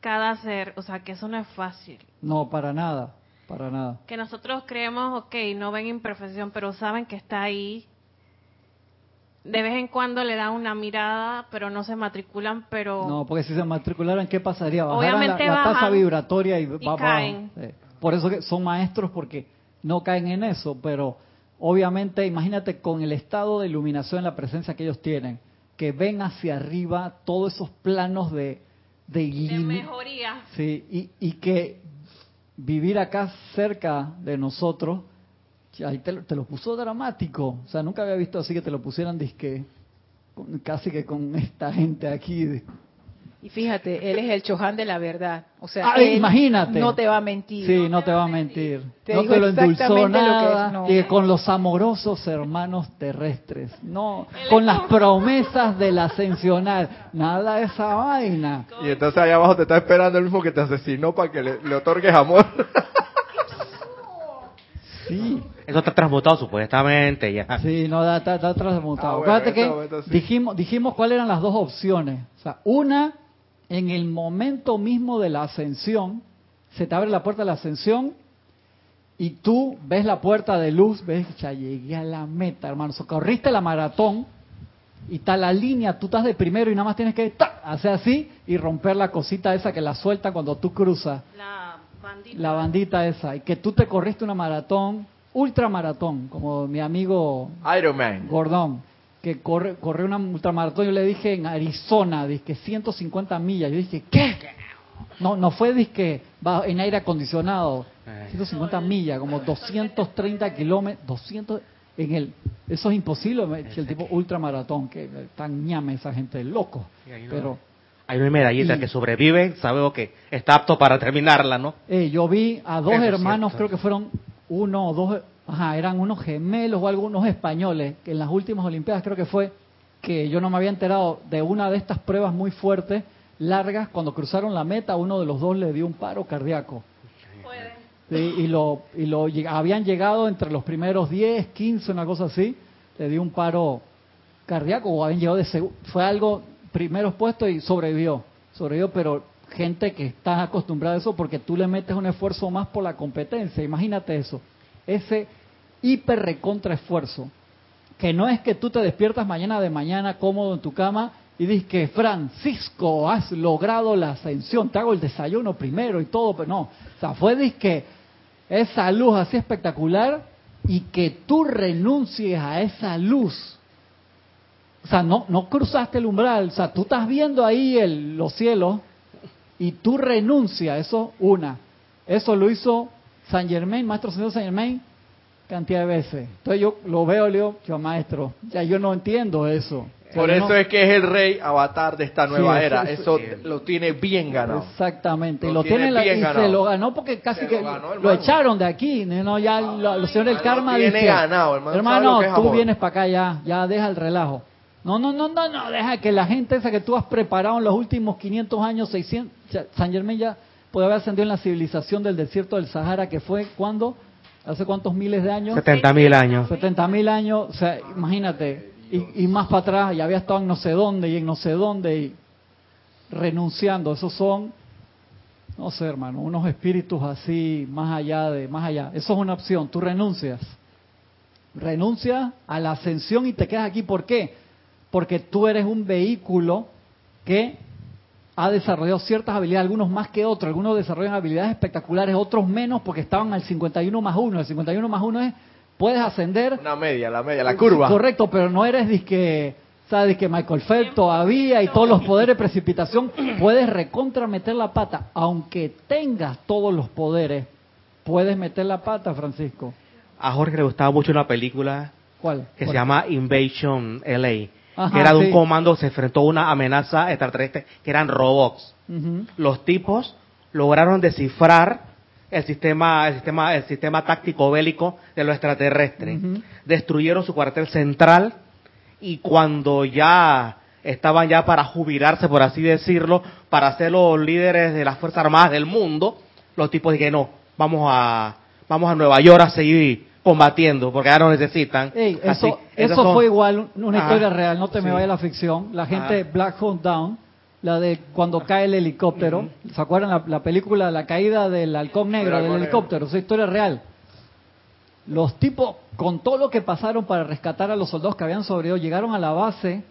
cada ser. O sea, que eso no es fácil. No, para nada. Para nada. Que nosotros creemos, ok, no ven imperfección, pero saben que está ahí. De vez en cuando le dan una mirada, pero no se matriculan, pero... No, porque si se matricularan, ¿qué pasaría? Bajaran Obviamente la, la tasa vibratoria y, y va caen. Sí. Por eso que son maestros porque no caen en eso, pero obviamente imagínate con el estado de iluminación en la presencia que ellos tienen, que ven hacia arriba todos esos planos de, de, de mejoría. Sí, y, y que vivir acá cerca de nosotros, ya, ahí te, lo- te lo puso dramático. O sea, nunca había visto así que te lo pusieran disque, con- casi que con esta gente aquí. Y fíjate, él es el Chohan de la verdad. O sea, Ah, él imagínate. no te va a mentir. Sí, no te va a mentir. Te no te lo endulzó exactamente lo que es, nada. no. Y con los amorosos hermanos terrestres. No, con las promesas del ascensional. Nada de esa vaina. Y entonces allá abajo te está esperando el mismo que te asesinó para que le, le otorgues amor. Sí. Eso está transmutado supuestamente ya. Sí, no, está, está transmutado. Ah, bueno, Acuérdate que ese momento sí. dijimos, dijimos cuáles eran las dos opciones. O sea, una, en el momento mismo de la ascensión, se te abre la puerta de la ascensión y tú ves la puerta de luz, ves, ya llegué a la meta, hermano. So, corriste la maratón y está la línea, tú estás de primero y nada más tienes que ¡tac! hacer así y romper la cosita esa que la suelta cuando tú cruzas La bandita. la bandita esa y que tú te corriste una maratón, ultramaratón, como mi amigo Iron Man. Gordón, que corre, corrió una ultramaratón, yo le dije en Arizona, dije 150 millas, yo dije, ¿qué? No, no fue disque en aire acondicionado, Ay. 150 millas, como 230 kilómetros, 200 en el, eso es imposible, me- el tipo ultramaratón, que tan ñame esa gente, loco, pero Hay una medallita Y- que sobrevive, sabemos que está apto para terminarla, ¿no? Eh, yo vi a dos hermanos, creo que fueron uno o dos, ajá, eran unos gemelos o algunos españoles, que en las últimas Olimpiadas creo que fue, que yo no me había enterado de una de estas pruebas muy fuertes, largas, cuando cruzaron la meta, uno de los dos le dio un paro cardíaco. Sí, y lo, y lo habían llegado entre los primeros 10, 15, una cosa así, le dio un paro cardíaco o habían llegado de fue algo primeros puestos y sobrevivió, sobrevivió, pero gente que está acostumbrada a eso porque tú le metes un esfuerzo más por la competencia, imagínate eso, ese hiper recontra esfuerzo, que no es que tú te despiertas mañana de mañana cómodo en tu cama y dices que Francisco, has logrado la ascensión, te hago el desayuno primero y todo, pero no. O sea, fue que esa luz así espectacular y que tú renuncies a esa luz. O sea, no, no cruzaste el umbral, o sea, tú estás viendo ahí el, los cielos y tú renuncias, eso una. Eso lo hizo San Germain, maestro señor San Germain, cantidad de veces. Entonces yo lo veo y le digo, yo maestro, ya yo no entiendo eso. Por eso es que es el rey avatar de esta nueva era. Eso, lo tiene bien ganado. Exactamente. Lo, tiene, bien y se lo ganó porque casi que lo, echaron de aquí. No, ya los señores del karma lo tiene ganado, hermano. Hermano, tú vienes para acá ya, ya deja el relajo. No, no, no, no, no, deja que la gente esa que tú has preparado en los últimos 500 años, 600, San Germán ya puede haber ascendido en la civilización del desierto del Sahara, que fue cuando, hace cuántos miles de años? 70 mil años. 70 mil años, o sea, imagínate, y, más para atrás, y había estado en no sé dónde y en no sé dónde, y renunciando, esos son, no sé hermano, unos espíritus así, más allá de, más allá, eso es una opción, tú renuncias, renuncias a la ascensión y te quedas aquí, ¿por qué? Porque tú eres un vehículo que ha desarrollado ciertas habilidades, algunos más que otros, algunos desarrollan habilidades espectaculares, otros menos porque estaban al 51 más 1. El 51 más 1 es, puedes ascender... Una media, la media, la curva. Correcto, pero no eres disque, sabes que Michael Phelps todavía y todos los poderes de precipitación, puedes recontra meter la pata, aunque tengas todos los poderes, puedes meter la pata, Francisco. A Jorge le gustaba mucho una película ¿Cuál? que se llama Invasion LA que era de un comando, se enfrentó a una amenaza extraterrestre, que eran robots. Los tipos lograron descifrar el sistema, el sistema, el sistema táctico bélico de los extraterrestres. Destruyeron su cuartel central y cuando ya estaban ya para jubilarse, por así decirlo, para ser los líderes de las Fuerzas Armadas del mundo, los tipos dijeron, no, vamos a, vamos a Nueva York a seguir combatiendo, porque ya no necesitan. eso, eso fue igual una historia real, no te me vaya la ficción. La gente Black Hawk Down, la de cuando cae el helicóptero, ¿se acuerdan la, película La caída del halcón negro del helicóptero? Esa historia real. Los tipos, con todo lo que pasaron para rescatar a los soldados que habían sobrevivido, llegaron a la base,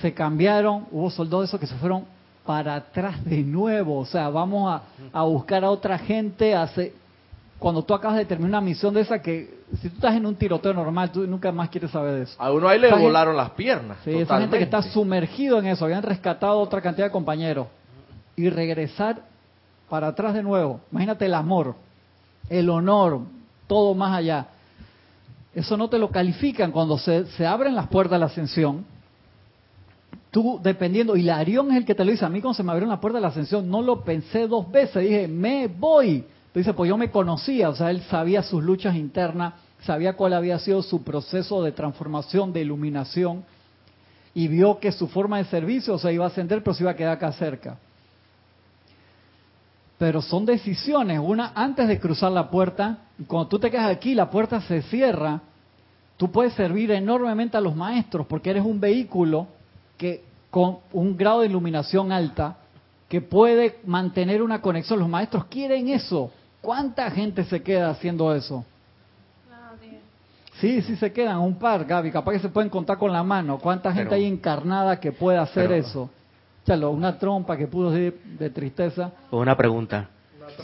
se cambiaron, hubo soldados esos que se fueron para atrás de nuevo, o sea, vamos a, a buscar a otra gente, a cuando tú acabas de terminar una misión de esa que si tú estás en un tiroteo normal, tú nunca más quieres saber de eso. A uno ahí le volaron las piernas. Sí, esa gente que está sumergido en eso, habían rescatado otra cantidad de compañeros y regresar para atrás de nuevo. Imagínate el amor, el honor, todo más allá. Eso no te lo califican cuando se, se abren las puertas de la ascensión. Tú, dependiendo, y Larión es el que te lo dice, a mí cuando se me abrieron las puertas de la ascensión, no lo pensé dos veces, dije, me voy Dice, pues yo me conocía, o sea, él sabía sus luchas internas, sabía cuál había sido su proceso de transformación, de iluminación, y vio que su forma de servicio se iba a ascender, pero se iba a quedar acá cerca. Pero son decisiones, una antes de cruzar la puerta, cuando tú te quedas aquí, la puerta se cierra, tú puedes servir enormemente a los maestros, porque eres un vehículo que con un grado de iluminación alta, que puede mantener una conexión. Los maestros quieren eso. ¿Cuánta gente se queda haciendo eso? Sí, sí se quedan un par, Gaby. Capaz que se pueden contar con la mano. ¿Cuánta gente hay encarnada que puede hacer eso? Chalo, una trompa que pudo ser de tristeza. Una pregunta.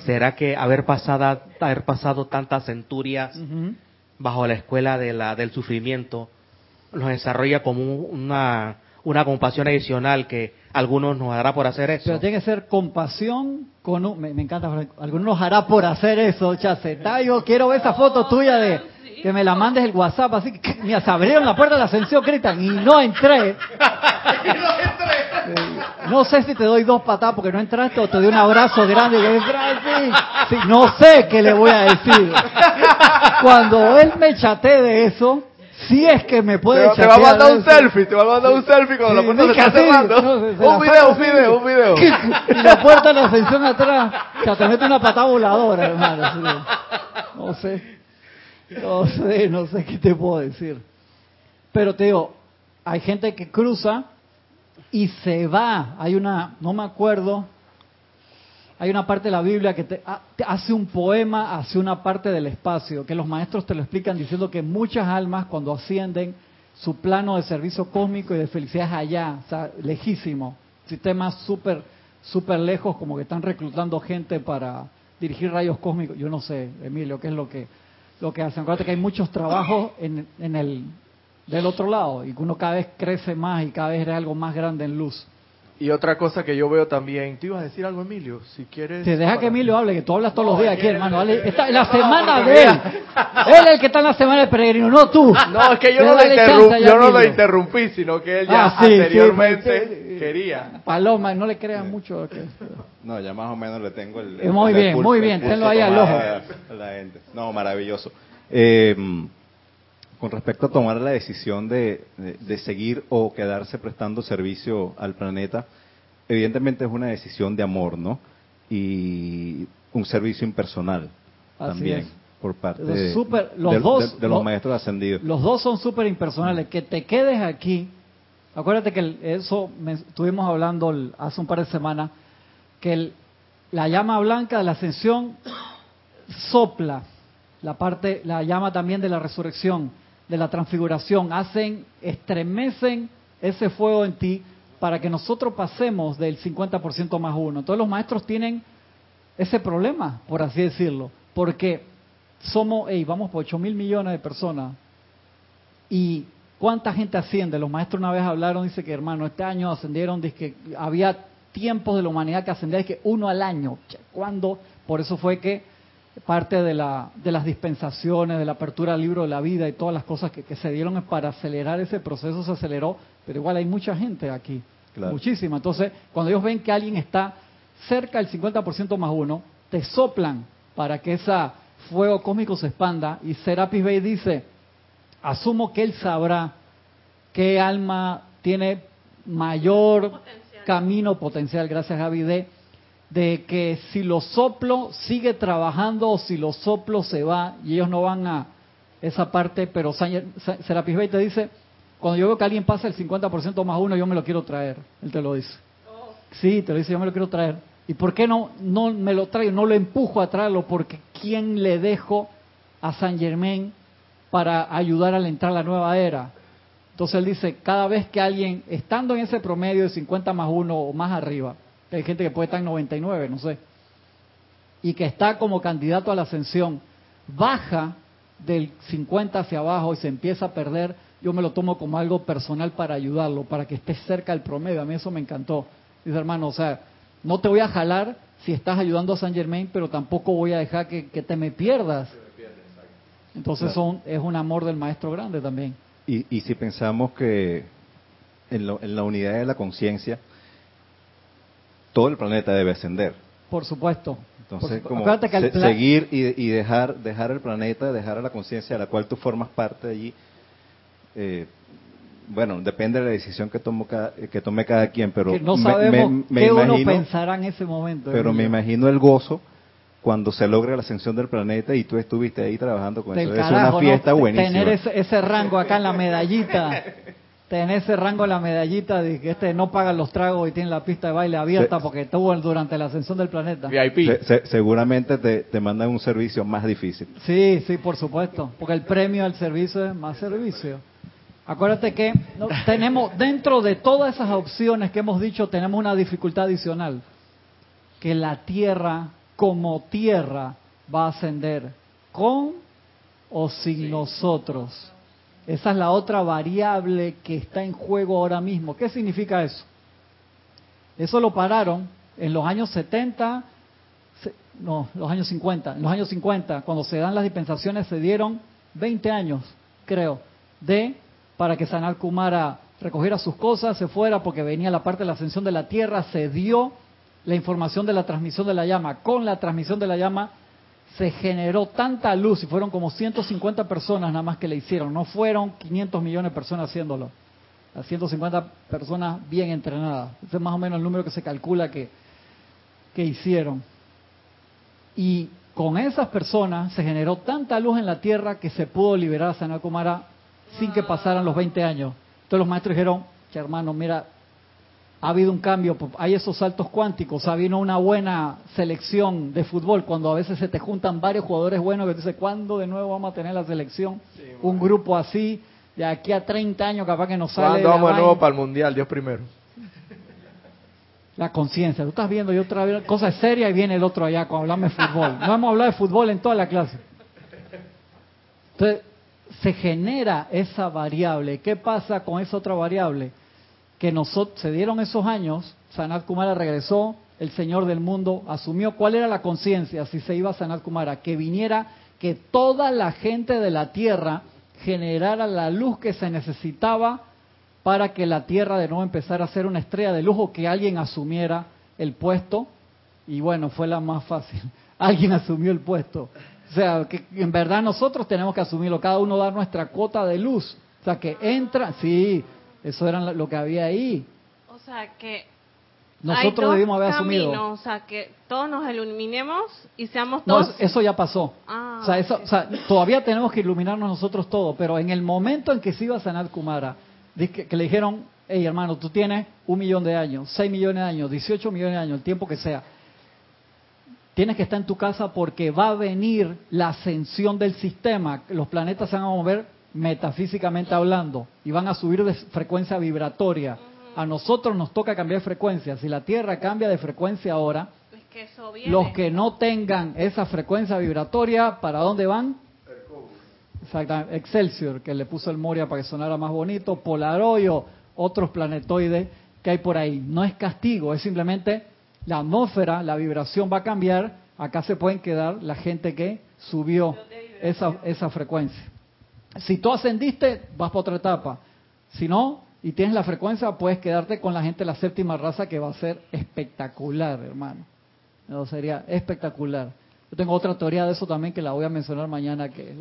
¿Será que haber pasado, haber pasado tantas centurias bajo la escuela de la, del sufrimiento los desarrolla como una, una compasión adicional que algunos nos hará por hacer eso. Pero tiene que ser compasión con un, me, encanta, algunos nos hará por hacer eso, chaceta. Yo quiero ver esa foto tuya de que me la mandes el WhatsApp, así que se abrieron la puerta de la ascensión, gritan, y no entré. no sé si te doy dos patadas porque no entraste o te doy un abrazo grande que no sé qué le voy a decir. Cuando él me chaté de eso, si es que me puede Te, te va a mandar un selfie, te va a mandar un selfie cuando la puerta se está cerrando. un video, un video, un video. Y la puerta de la ascensión atrás, que te mete una patada voladora, hermano. No sé. No sé, no sé qué te puedo decir. Pero te digo, hay gente que cruza y se va. Hay una, no me acuerdo, hay una parte de la Biblia que te, hace un poema hacia una parte del espacio, que los maestros te lo explican diciendo que muchas almas cuando ascienden su plano de servicio cósmico y de felicidad allá, o sea, lejísimo. Sistemas súper, súper lejos, como que están reclutando gente para dirigir rayos cósmicos. Yo no sé, Emilio, qué es lo que, lo que hacen. Acuérdate que hay muchos trabajos en, en el, del otro lado y que uno cada vez crece más y cada vez es algo más grande en luz. Y otra cosa que yo veo también, ¿te ibas a decir algo, Emilio? Si quieres... Te deja que Emilio hable, que tú hablas todos los días aquí, hermano. Está en la semana de él. Él es el que está en la semana de peregrino, no tú. No, es que yo, no lo, interrumpí, yo no lo interrumpí, sino que él ya ah, anteriormente quería. Paloma, no le creas mucho. Que... No, ya más o menos le tengo el... el muy bien, muy bien, tenlo ahí al ojo. La gente. No, maravilloso. Eh, con respecto a tomar la decisión de, seguir o quedarse prestando servicio al planeta, evidentemente es una decisión de amor, ¿no? Y un servicio impersonal también por parte de, los dos, de, los maestros ascendidos. Los dos son súper impersonales. Que te quedes aquí, acuérdate que eso estuvimos hablando hace un par de semanas, que la llama blanca de la ascensión sopla la parte, la llama también de la resurrección de la transfiguración, hacen, estremecen ese fuego en ti para que nosotros pasemos del 50% más uno. Entonces los maestros tienen ese problema, por así decirlo, porque somos, hey, vamos por 8 mil millones de personas y ¿cuánta gente asciende? Los maestros una vez hablaron, dice que hermano, este año ascendieron, dice que había tiempos de la humanidad que ascendían, que uno al año. ¿Cuándo? Por eso fue que parte de, la, de las dispensaciones, de la apertura del libro de la vida y todas las cosas que, se dieron para acelerar ese proceso, se aceleró, pero igual hay mucha gente aquí, muchísima. Entonces, cuando ellos ven que alguien está cerca del 50% más uno, te soplan para que ese fuego cósmico se expanda y Serapis Bey dice, asumo que él sabrá qué alma tiene mayor camino potencial, gracias a Javi, de que si lo soplo sigue trabajando o si lo soplo se va y ellos no van a esa parte, pero Serapis Bey te dice, cuando yo veo que alguien pasa el 50% más uno, yo me lo quiero traer, él te lo dice. Sí, te lo dice, yo me lo quiero traer. ¿Y por qué no, no me lo traigo, no lo empujo a traerlo? Porque ¿quién le dejo a San Germain para ayudar a entrar a la nueva era? Entonces él dice, cada vez que alguien, estando en ese promedio de 50 más uno o más arriba, hay gente que puede estar en 99, no sé. Y que está como candidato a la ascensión. Baja del 50 hacia abajo y se empieza a perder. Yo me lo tomo como algo personal para ayudarlo, para que esté cerca del promedio. A mí eso me encantó. Dice, hermano, o sea, no te voy a jalar si estás ayudando a San Germain, pero tampoco voy a dejar que, te me pierdas. Entonces son, es un amor del maestro grande también. Y, y si pensamos que en, en la unidad de la conciencia, todo el planeta debe ascender. Por supuesto. Entonces, como seguir y, dejar, dejar el planeta, dejar a la conciencia a la cual tú formas parte allí, eh, bueno, depende de la decisión que, tomo que tome cada quien, pero no sabemos qué uno pensará en ese momento. Pero me imagino el gozo cuando se logra la ascensión del planeta y tú estuviste ahí trabajando con eso. es una fiesta buenísima. Tener ese, ese rango acá en la medallita. en ese rango la medallita de que este no paga los tragos y tiene la pista de baile abierta porque estuvo durante la ascensión del planeta. seguramente te, te, mandan un servicio más difícil. Sí, sí, por supuesto, porque el premio al servicio es más servicio. Acuérdate que tenemos, dentro de todas esas opciones que hemos dicho, tenemos una dificultad adicional, que la tierra como tierra va a ascender con o sin nosotros. Esa es la otra variable que está en juego ahora mismo. ¿Qué significa eso? Eso lo pararon en los años 70, no, los años 50. En los años 50, cuando se dan las dispensaciones, se dieron 20 años, creo, de para que Sanal Kumara recogiera sus cosas, se fuera porque venía la parte de la ascensión de la Tierra, se dio la información de la transmisión de la llama. Con la transmisión de la llama se generó tanta luz y fueron como 150 personas nada más que le hicieron, no fueron 500 millones de personas haciéndolo, las 150 personas bien entrenadas, ese es más o menos el número que se calcula que, que hicieron. Y con esas personas se generó tanta luz en la tierra que se pudo liberar a Sanal Kumara sin que pasaran los 20 años. Entonces los maestros dijeron, que hermano, mira, ha habido un cambio, hay esos saltos cuánticos, ha habido una buena selección de fútbol, cuando a veces se te juntan varios jugadores buenos que dices, ¿cuándo de nuevo vamos a tener la selección? un grupo así, De aquí a 30 años capaz que nos sale... ¿Cuándo vamos de nuevo para el Mundial? Dios primero. La conciencia. Tú estás viendo y otra vez cosa seria y viene el otro allá cuando hablamos de fútbol. No vamos a hablar de fútbol en toda la clase. Entonces, se genera esa variable. ¿Qué pasa con esa otra variable? Que nosotros, se dieron esos años, Sanat Kumara regresó, el Señor del mundo asumió cuál era la conciencia si se iba a Sanat Kumara, que viniera, que toda la gente de la tierra generara la luz que se necesitaba para que la tierra de nuevo empezara a ser una estrella de lujo, que alguien asumiera el puesto, y bueno, fue la más fácil. Alguien asumió el puesto. O sea, que en verdad nosotros tenemos que asumirlo, cada uno dar nuestra cuota de luz. O sea, que entra, sí, eso era lo que había ahí. O sea, que nosotros debimos haber asumido. O sea, que todos nos iluminemos y seamos todos. No, eso ya pasó. Ah, o, sea, eso, o sea, todavía tenemos que iluminarnos nosotros todos, pero en el momento en que se iba a sanar Kumara, que, le dijeron, hey hermano, tú tienes un millón de años, seis millones de años, dieciocho millones de años, el tiempo que sea. Tienes que estar en tu casa porque va a venir la ascensión del sistema. Los planetas se van a mover metafísicamente hablando y van a subir de frecuencia vibratoria. A nosotros nos toca cambiar de frecuencia. Si la Tierra cambia de frecuencia ahora, los que no tengan esa frecuencia vibratoria, ¿para dónde van? Exactamente. Excelsior, que le puso el Moria para que sonara más bonito, Polaroid otros planetoides que hay por ahí. No es castigo, es simplemente la atmósfera, la vibración va a cambiar. Acá se pueden quedar la gente que subió esa, esa frecuencia. Si tú ascendiste, vas para otra etapa. Si no, y tienes la frecuencia, puedes quedarte con la gente de la séptima raza que va a ser espectacular, hermano. No, sería espectacular. Yo tengo otra teoría de eso también que la voy a mencionar mañana que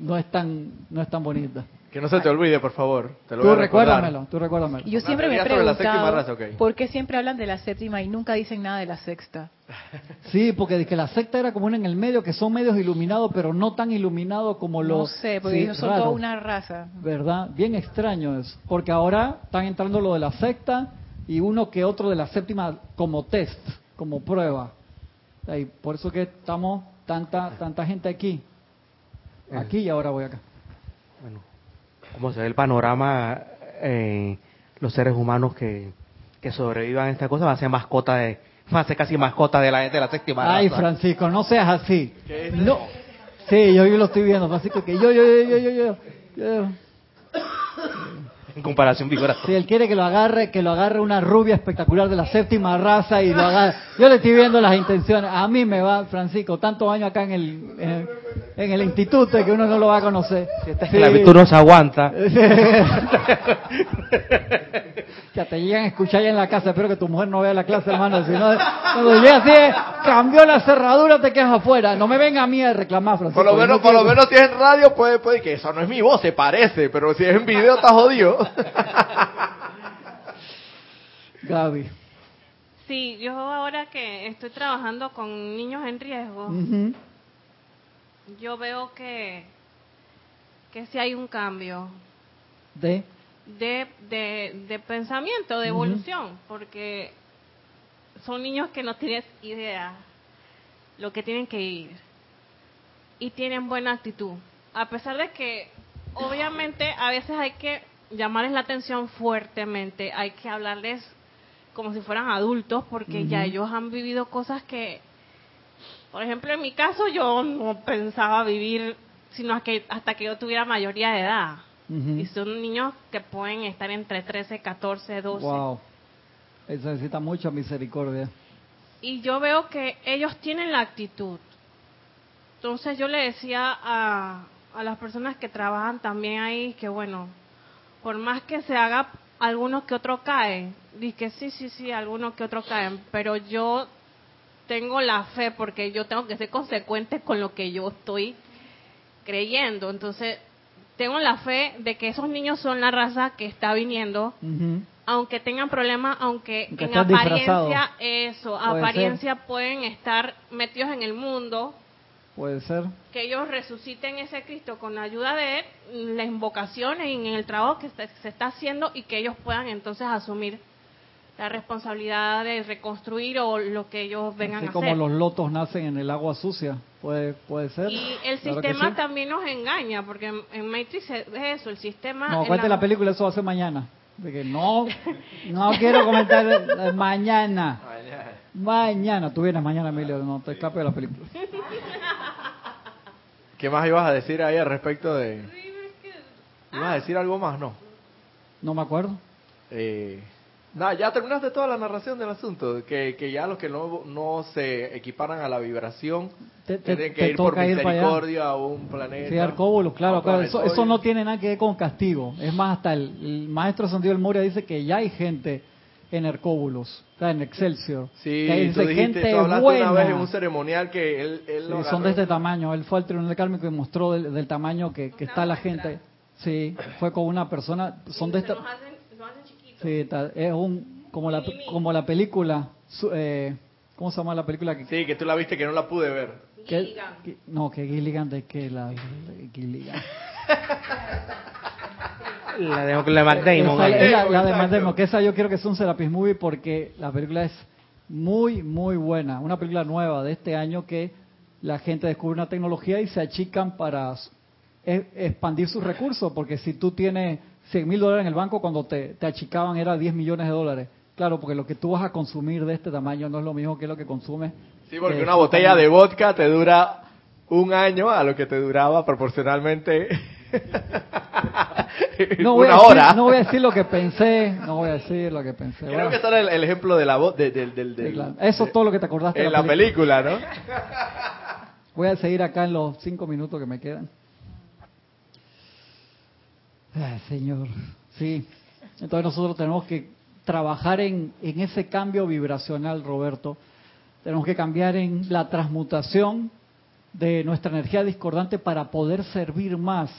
no es tan no es tan bonita. Que no se te olvide, por favor. Te lo tú recuérdamelo, tú recuérdamelo. Yo siempre me he preguntado por qué siempre hablan de la séptima y nunca dicen nada de la sexta. Sí, porque que la sexta era como una en el medio, que son medios iluminados, pero no tan iluminados como los... No sé, porque ellos son toda una raza. ¿Verdad? Bien extraño eso. Porque ahora están entrando lo de la sexta y uno que otro de la séptima como test, como prueba. Y por eso que estamos tanta tanta gente aquí. Aquí y ahora voy acá. Como se ve el panorama, eh, los seres humanos que, que sobrevivan a esta cosa van a ser mascota de, van a ser casi mascota de la gente de la séptima Ay, Francisco, no seas así. No. Sí, yo, yo lo estoy viendo, Francisco, que yo, yo, yo, yo, yo, yo en comparación vibrato. Si él quiere que lo agarre, que lo agarre una rubia espectacular de la séptima raza y lo agarre. Yo le estoy viendo las intenciones. A mí me va, Francisco, tantos años acá en el, en el, instituto que uno no lo va a conocer. Si esta esclavitud no se aguanta. ya te llegan a escuchar ya en la casa. Espero que tu mujer no vea la clase, hermano. Si no, cuando llega así, cambió la cerradura, te quedas afuera. No me venga a mí a reclamar, Francisco. Por lo menos, por lo menos si es en radio, puede, puede que eso no es mi voz, se parece. Pero si es en video, está jodido. Gaby. Sí, yo ahora que estoy trabajando con niños en riesgo, yo veo que, que sí hay un cambio. ¿De? De, de, pensamiento, de evolución, porque son niños que no tienen idea lo que tienen que ir y tienen buena actitud. A pesar de que, obviamente, a veces hay que llamarles la atención fuertemente, hay que hablarles como si fueran adultos, porque ya ellos han vivido cosas que, por ejemplo, en mi caso yo no pensaba vivir sino que hasta que yo tuviera mayoría de edad. Y son niños que pueden estar entre 13, 14, 12. Wow. Eso necesita mucha misericordia. Y yo veo que ellos tienen la actitud. Entonces yo le decía a, a las personas que trabajan también ahí que bueno, por más que se haga, algunos que otros caen. Dice sí, sí, sí, algunos que otros caen, pero yo tengo la fe porque yo tengo que ser consecuente con lo que yo estoy creyendo. Entonces, tengo la fe de que esos niños son la raza que está viniendo, aunque tengan problemas, aunque, en apariencia, eso, apariencia pueden estar metidos en el mundo, Puede ser. Que ellos resuciten ese Cristo con la ayuda de las invocaciones y en el trabajo que se está haciendo y que ellos puedan entonces asumir la responsabilidad de reconstruir o lo que ellos vengan a hacer. como los lotos nacen en el agua sucia, puede puede ser. Y el sistema también nos engaña, porque en, Matrix es eso, el sistema... No, cuente la... película, eso va a ser mañana. De que no, no quiero comentar mañana. Mañana. Tú vienes mañana, Emilio, no te escapes de la película. ¿Qué más ibas a decir ahí al respecto de...? ¿Ibas a decir algo más? No. No me acuerdo. Eh, nada, ya terminaste toda la narración del asunto, que, que ya los que no, no se equiparan a la vibración tienen que ir por misericordia a un planeta. Sí, Arcóbulos, claro, claro. Eso, no tiene nada que ver con castigo. Es más, hasta el, maestro Santiago del Moria dice que ya hay gente en Hercóbulos, o sea, en Excelsior. Sí, que hay gente tú buena. una vez en un ceremonial que él, él son de este tamaño. Él fue al tribunal kármico y mostró del, tamaño que, que está la gente. Sí, fue con una persona, son de esta... Sí, es un como la como la película eh, ¿cómo se llama la película que Sí, que tú la viste que no la pude ver. no, que Gilligan de que la Gilligan. la de, la Matt Damon. la, de Matt Damon, que esa yo quiero que sea un Serapis Movie porque la película es muy, muy buena. Una película nueva de este año que la gente descubre una tecnología y se achican para expandir sus recursos, porque si tú tienes 100 mil dólares en el banco, cuando te, achicaban era 10 millones de dólares. Claro, porque lo que tú vas a consumir de este tamaño no es lo mismo que lo que consumes. Sí, porque una botella de vodka te dura un año a lo que te duraba proporcionalmente no voy una hora. no voy a decir lo que pensé, no voy a decir lo que pensé. Creo que está el, el, ejemplo de la voz, de, Eso es todo lo que te acordaste. En la película, ¿no? Voy a seguir acá en los cinco minutos que me quedan. Señor, sí. Entonces nosotros tenemos que trabajar en, en ese cambio vibracional, Roberto. Tenemos que cambiar en la transmutación de nuestra energía discordante para poder servir más.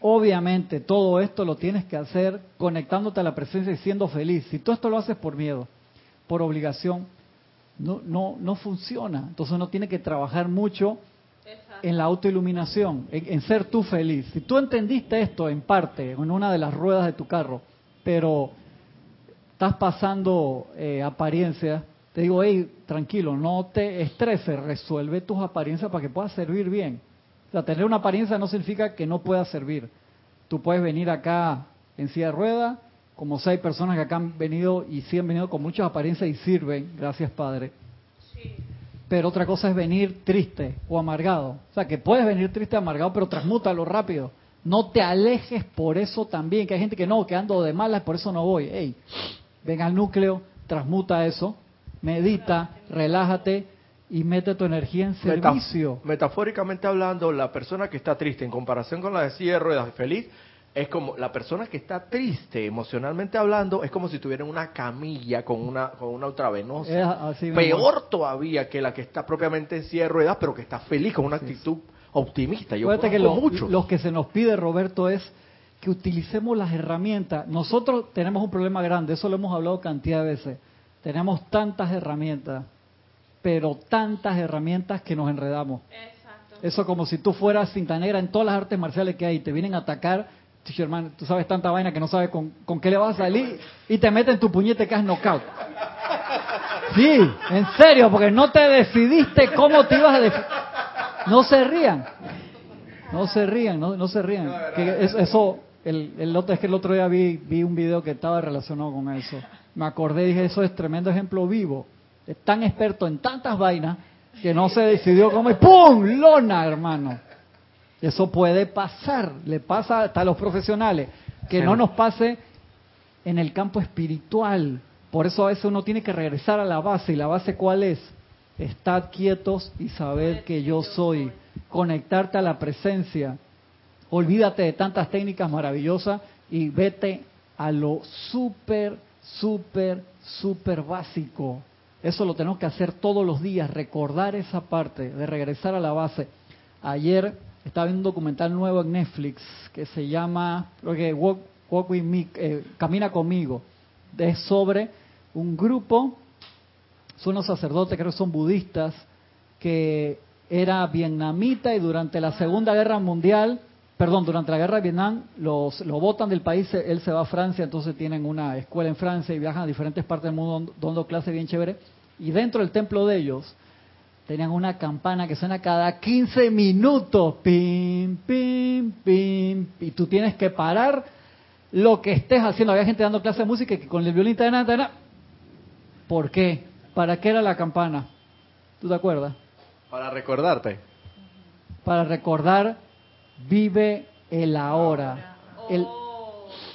Obviamente, todo esto lo tienes que hacer conectándote a la presencia y siendo feliz. Si tú esto lo haces por miedo, por obligación, no, no, no funciona. Entonces uno tiene que trabajar mucho en la autoiluminación, en, ser tú feliz. Si tú entendiste esto en parte, en una de las ruedas de tu carro, pero estás pasando eh, apariencias, te digo, hey, tranquilo, no te estreses, resuelve tus apariencias para que puedas servir bien. O sea, tener una apariencia no significa que no puedas servir. Tú puedes venir acá en silla de rueda, como seis personas que acá han venido y sí han venido con muchas apariencias y sirven, gracias Padre. Sí pero otra cosa es venir triste o amargado. O sea, que puedes venir triste o amargado, pero transmútalo rápido. No te alejes por eso también, que hay gente que no, que ando de malas, por eso no voy. Ey, ven al núcleo, transmuta eso, medita, relájate y mete tu energía en servicio. metafóricamente hablando, la persona que está triste en comparación con la de silla de ruedas feliz, es como la persona que está triste emocionalmente hablando es como si tuviera una camilla con una con una ultravenosa. Peor todavía que la que está propiamente en silla de ruedas pero que está feliz con una actitud optimista. Yo que lo, que se nos pide Roberto es que utilicemos las herramientas. Nosotros tenemos un problema grande eso lo hemos hablado cantidad de veces. Tenemos tantas herramientas pero tantas herramientas que nos enredamos. Exacto. eso como si tú fueras cinta negra en todas las artes marciales que hay y te vienen a atacar tú sabes tanta vaina que no sabes con, con qué le vas a salir y te meten tu puñete que es knockout. Sí, en serio, porque no te decidiste cómo te ibas a. No se rían. No se rían, no, no se rían. Que eso, el, el otro, es que el otro día vi, vi un video que estaba relacionado con eso. Me acordé y dije, eso es tremendo ejemplo vivo. Es tan experto en tantas vainas que no se decidió cómo y ¡pum! Lona, hermano. Eso puede pasar, le pasa hasta a los profesionales, que no nos pase en el campo espiritual. Por eso a veces uno tiene que regresar a la base. ¿Y la base cuál es? Estad quietos y saber que yo soy. Conectarte a la presencia. Olvídate de tantas técnicas maravillosas y vete a lo súper, súper, súper básico. Eso lo tenemos que hacer todos los días, recordar esa parte de regresar a la base. Ayer estaba viendo un documental nuevo en Netflix que se llama Walk, with Me, eh, Camina conmigo. Es sobre un grupo, son unos sacerdotes, creo que son budistas, que era vietnamita y durante la Segunda Guerra Mundial perdón, durante la guerra de Vietnam los, lo botan del país, él se va a Francia, entonces tienen una escuela en Francia y viajan a diferentes partes del mundo dando clases bien chévere. Y dentro del templo de ellos tenían una campana que suena cada 15 minutos, pim, pim, pim, y tú tienes que parar lo que estés haciendo. Había gente dando clases de música que con el violín, ta, ta, ¿por qué? ¿Para qué era la campana? ¿Tú te acuerdas? Para recordarte. Para recordar, vive el ahora, el,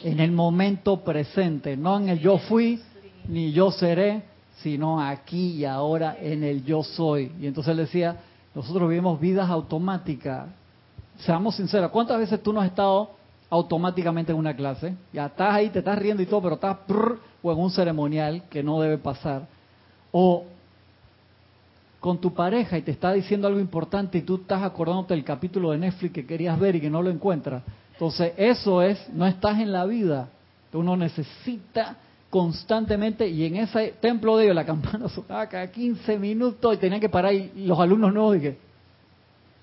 en el momento presente, no en el yo fui ni yo seré, sino aquí y ahora en el yo soy. Y entonces él decía, nosotros vivimos vidas automáticas. Seamos sinceros, ¿cuántas veces tú no has estado automáticamente en una clase? Ya estás ahí, te estás riendo y todo, pero estás o en un ceremonial que no debe pasar. O con tu pareja y te está diciendo algo importante y tú estás acordándote del capítulo de Netflix que querías ver y que no lo encuentras. Entonces, eso es, no estás en la vida. Uno necesita constantemente, y en ese templo de ellos la campana sonaba cada 15 minutos y tenían que parar y los alumnos no, y que,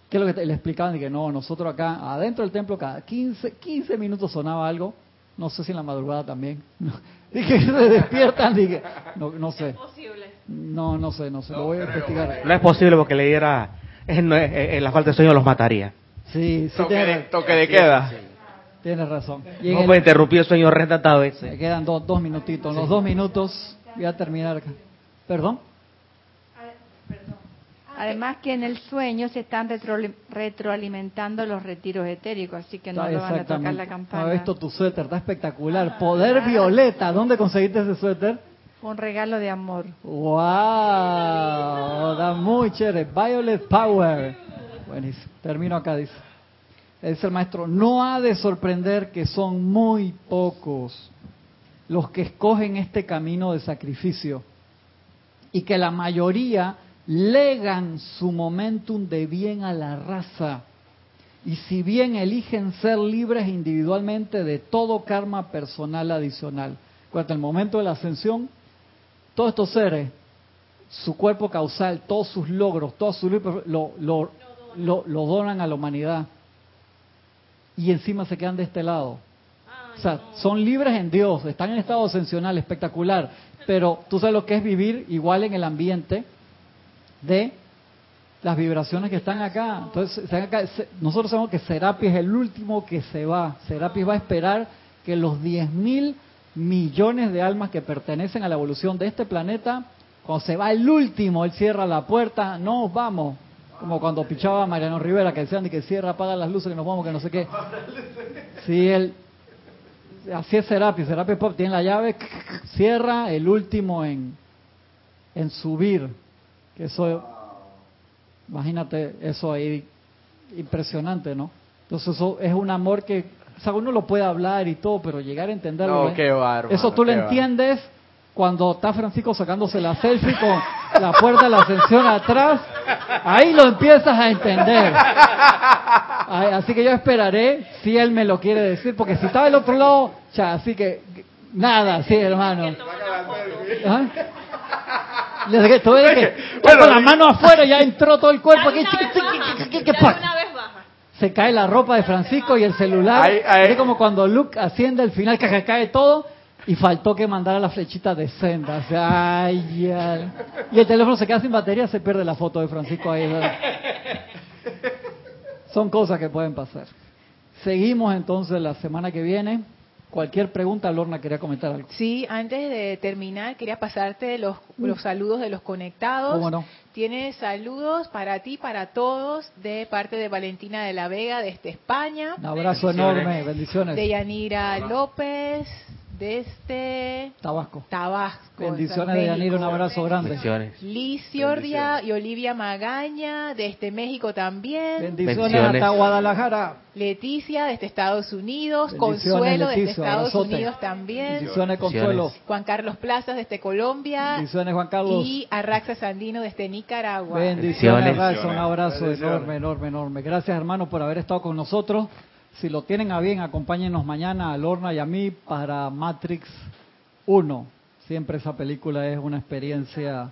¿qué es lo que le explicaban? Que no, nosotros acá, adentro del templo, cada 15, 15 minutos sonaba algo, no sé si en la madrugada también. Dije que se despiertan, dije, no, no sé. No, no sé, no sé, lo voy a investigar. No es posible porque le diera, en, la falta de sueño los mataría. Sí, sí. Toque, de, toque de queda. Tienes razón. Y no me interrumpir el sueño retratado ese. Me quedan dos, dos minutitos. Los dos minutos voy a terminar. ¿Perdón? Además que en el sueño se están retroalimentando los retiros etéricos, así que no lo van a tocar la campana. No, esto tu suéter, está espectacular. Poder violeta, ¿dónde conseguiste ese suéter? Un regalo de amor. ¡Wow! Da muy chévere. Violet Power. Buenísimo. Termino acá, dice. Dice el maestro, no ha de sorprender que son muy pocos los que escogen este camino de sacrificio y que la mayoría legan su momentum de bien a la raza. Y si bien eligen ser libres individualmente de todo karma personal adicional. Cuando el momento de la ascensión, todos estos seres, su cuerpo causal, todos sus logros, todos sus lo, lo, lo, donan a la humanidad. Y encima se quedan de este lado. O sea, son libres en Dios, están en estado ascensional, espectacular. Pero tú sabes lo que es vivir igual en el ambiente de las vibraciones que están acá. Entonces, nosotros sabemos que Serapis es el último que se va. Serapis va a esperar que los 10 mil millones de almas que pertenecen a la evolución de este planeta, cuando se va el último, él cierra la puerta, nos vamos. Como cuando pichaba a Mariano Rivera, que decían de que cierra, apaga las luces, que nos vamos, que no sé qué. Sí, él, así es Serapis, Serapis Pop tiene la llave, cierra el último en, en subir. Que eso, imagínate eso ahí, impresionante, ¿no? Entonces eso es un amor que o sea, uno lo puede hablar y todo, pero llegar a entenderlo. No, qué bárbaro, eso tú lo entiendes cuando está Francisco sacándose la selfie con la puerta de la ascensión atrás. Ahí lo empiezas a entender. Así que yo esperaré si él me lo quiere decir, porque si está del otro lado, ya, así que nada, sí, hermano. ¿Ah? que, con la mano afuera ya entró todo el cuerpo. aquí, ¿Qué, pasa? se cae la ropa de Francisco y el celular. Es como cuando Luke asciende al final, que cae todo y faltó que mandara la flechita de senda. ay, Y el teléfono se queda sin batería, se pierde la foto de Francisco ahí. Son cosas que pueden pasar. Seguimos entonces la semana que viene. Cualquier pregunta, Lorna quería comentar algo. Sí, antes de terminar, quería pasarte los, los saludos de los conectados. ¿Cómo no? Tiene saludos para ti, para todos, de parte de Valentina de la Vega, desde España. Un abrazo enorme, bendiciones. De Yanira López, este Tabasco. Tabasco. Bendiciones de Yanira, un abrazo grande. Bendiciones. Liciordia y Olivia Magaña, desde México también. Bendiciones, hasta Guadalajara. Leticia, desde Estados Unidos. Consuelo, desde Estados Unidos también. Bendiciones, Consuelo. Juan Carlos Plazas, desde Colombia. Bendiciones, Juan Carlos. Y Arraxa Sandino, desde Nicaragua. Bendiciones, un abrazo enorme, enorme, enorme. Gracias, hermano, por haber estado con nosotros. Si lo tienen a bien, acompáñenos mañana a Lorna y a mí para Matrix 1. Siempre esa película es una experiencia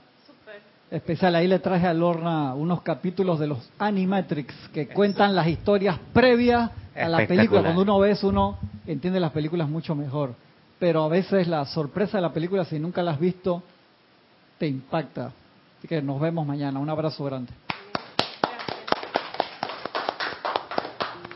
especial. Ahí le traje a Lorna unos capítulos de los Animatrix que cuentan las historias previas a la película. Cuando uno ve eso, uno entiende las películas mucho mejor. Pero a veces la sorpresa de la película, si nunca la has visto, te impacta. Así que nos vemos mañana. Un abrazo grande.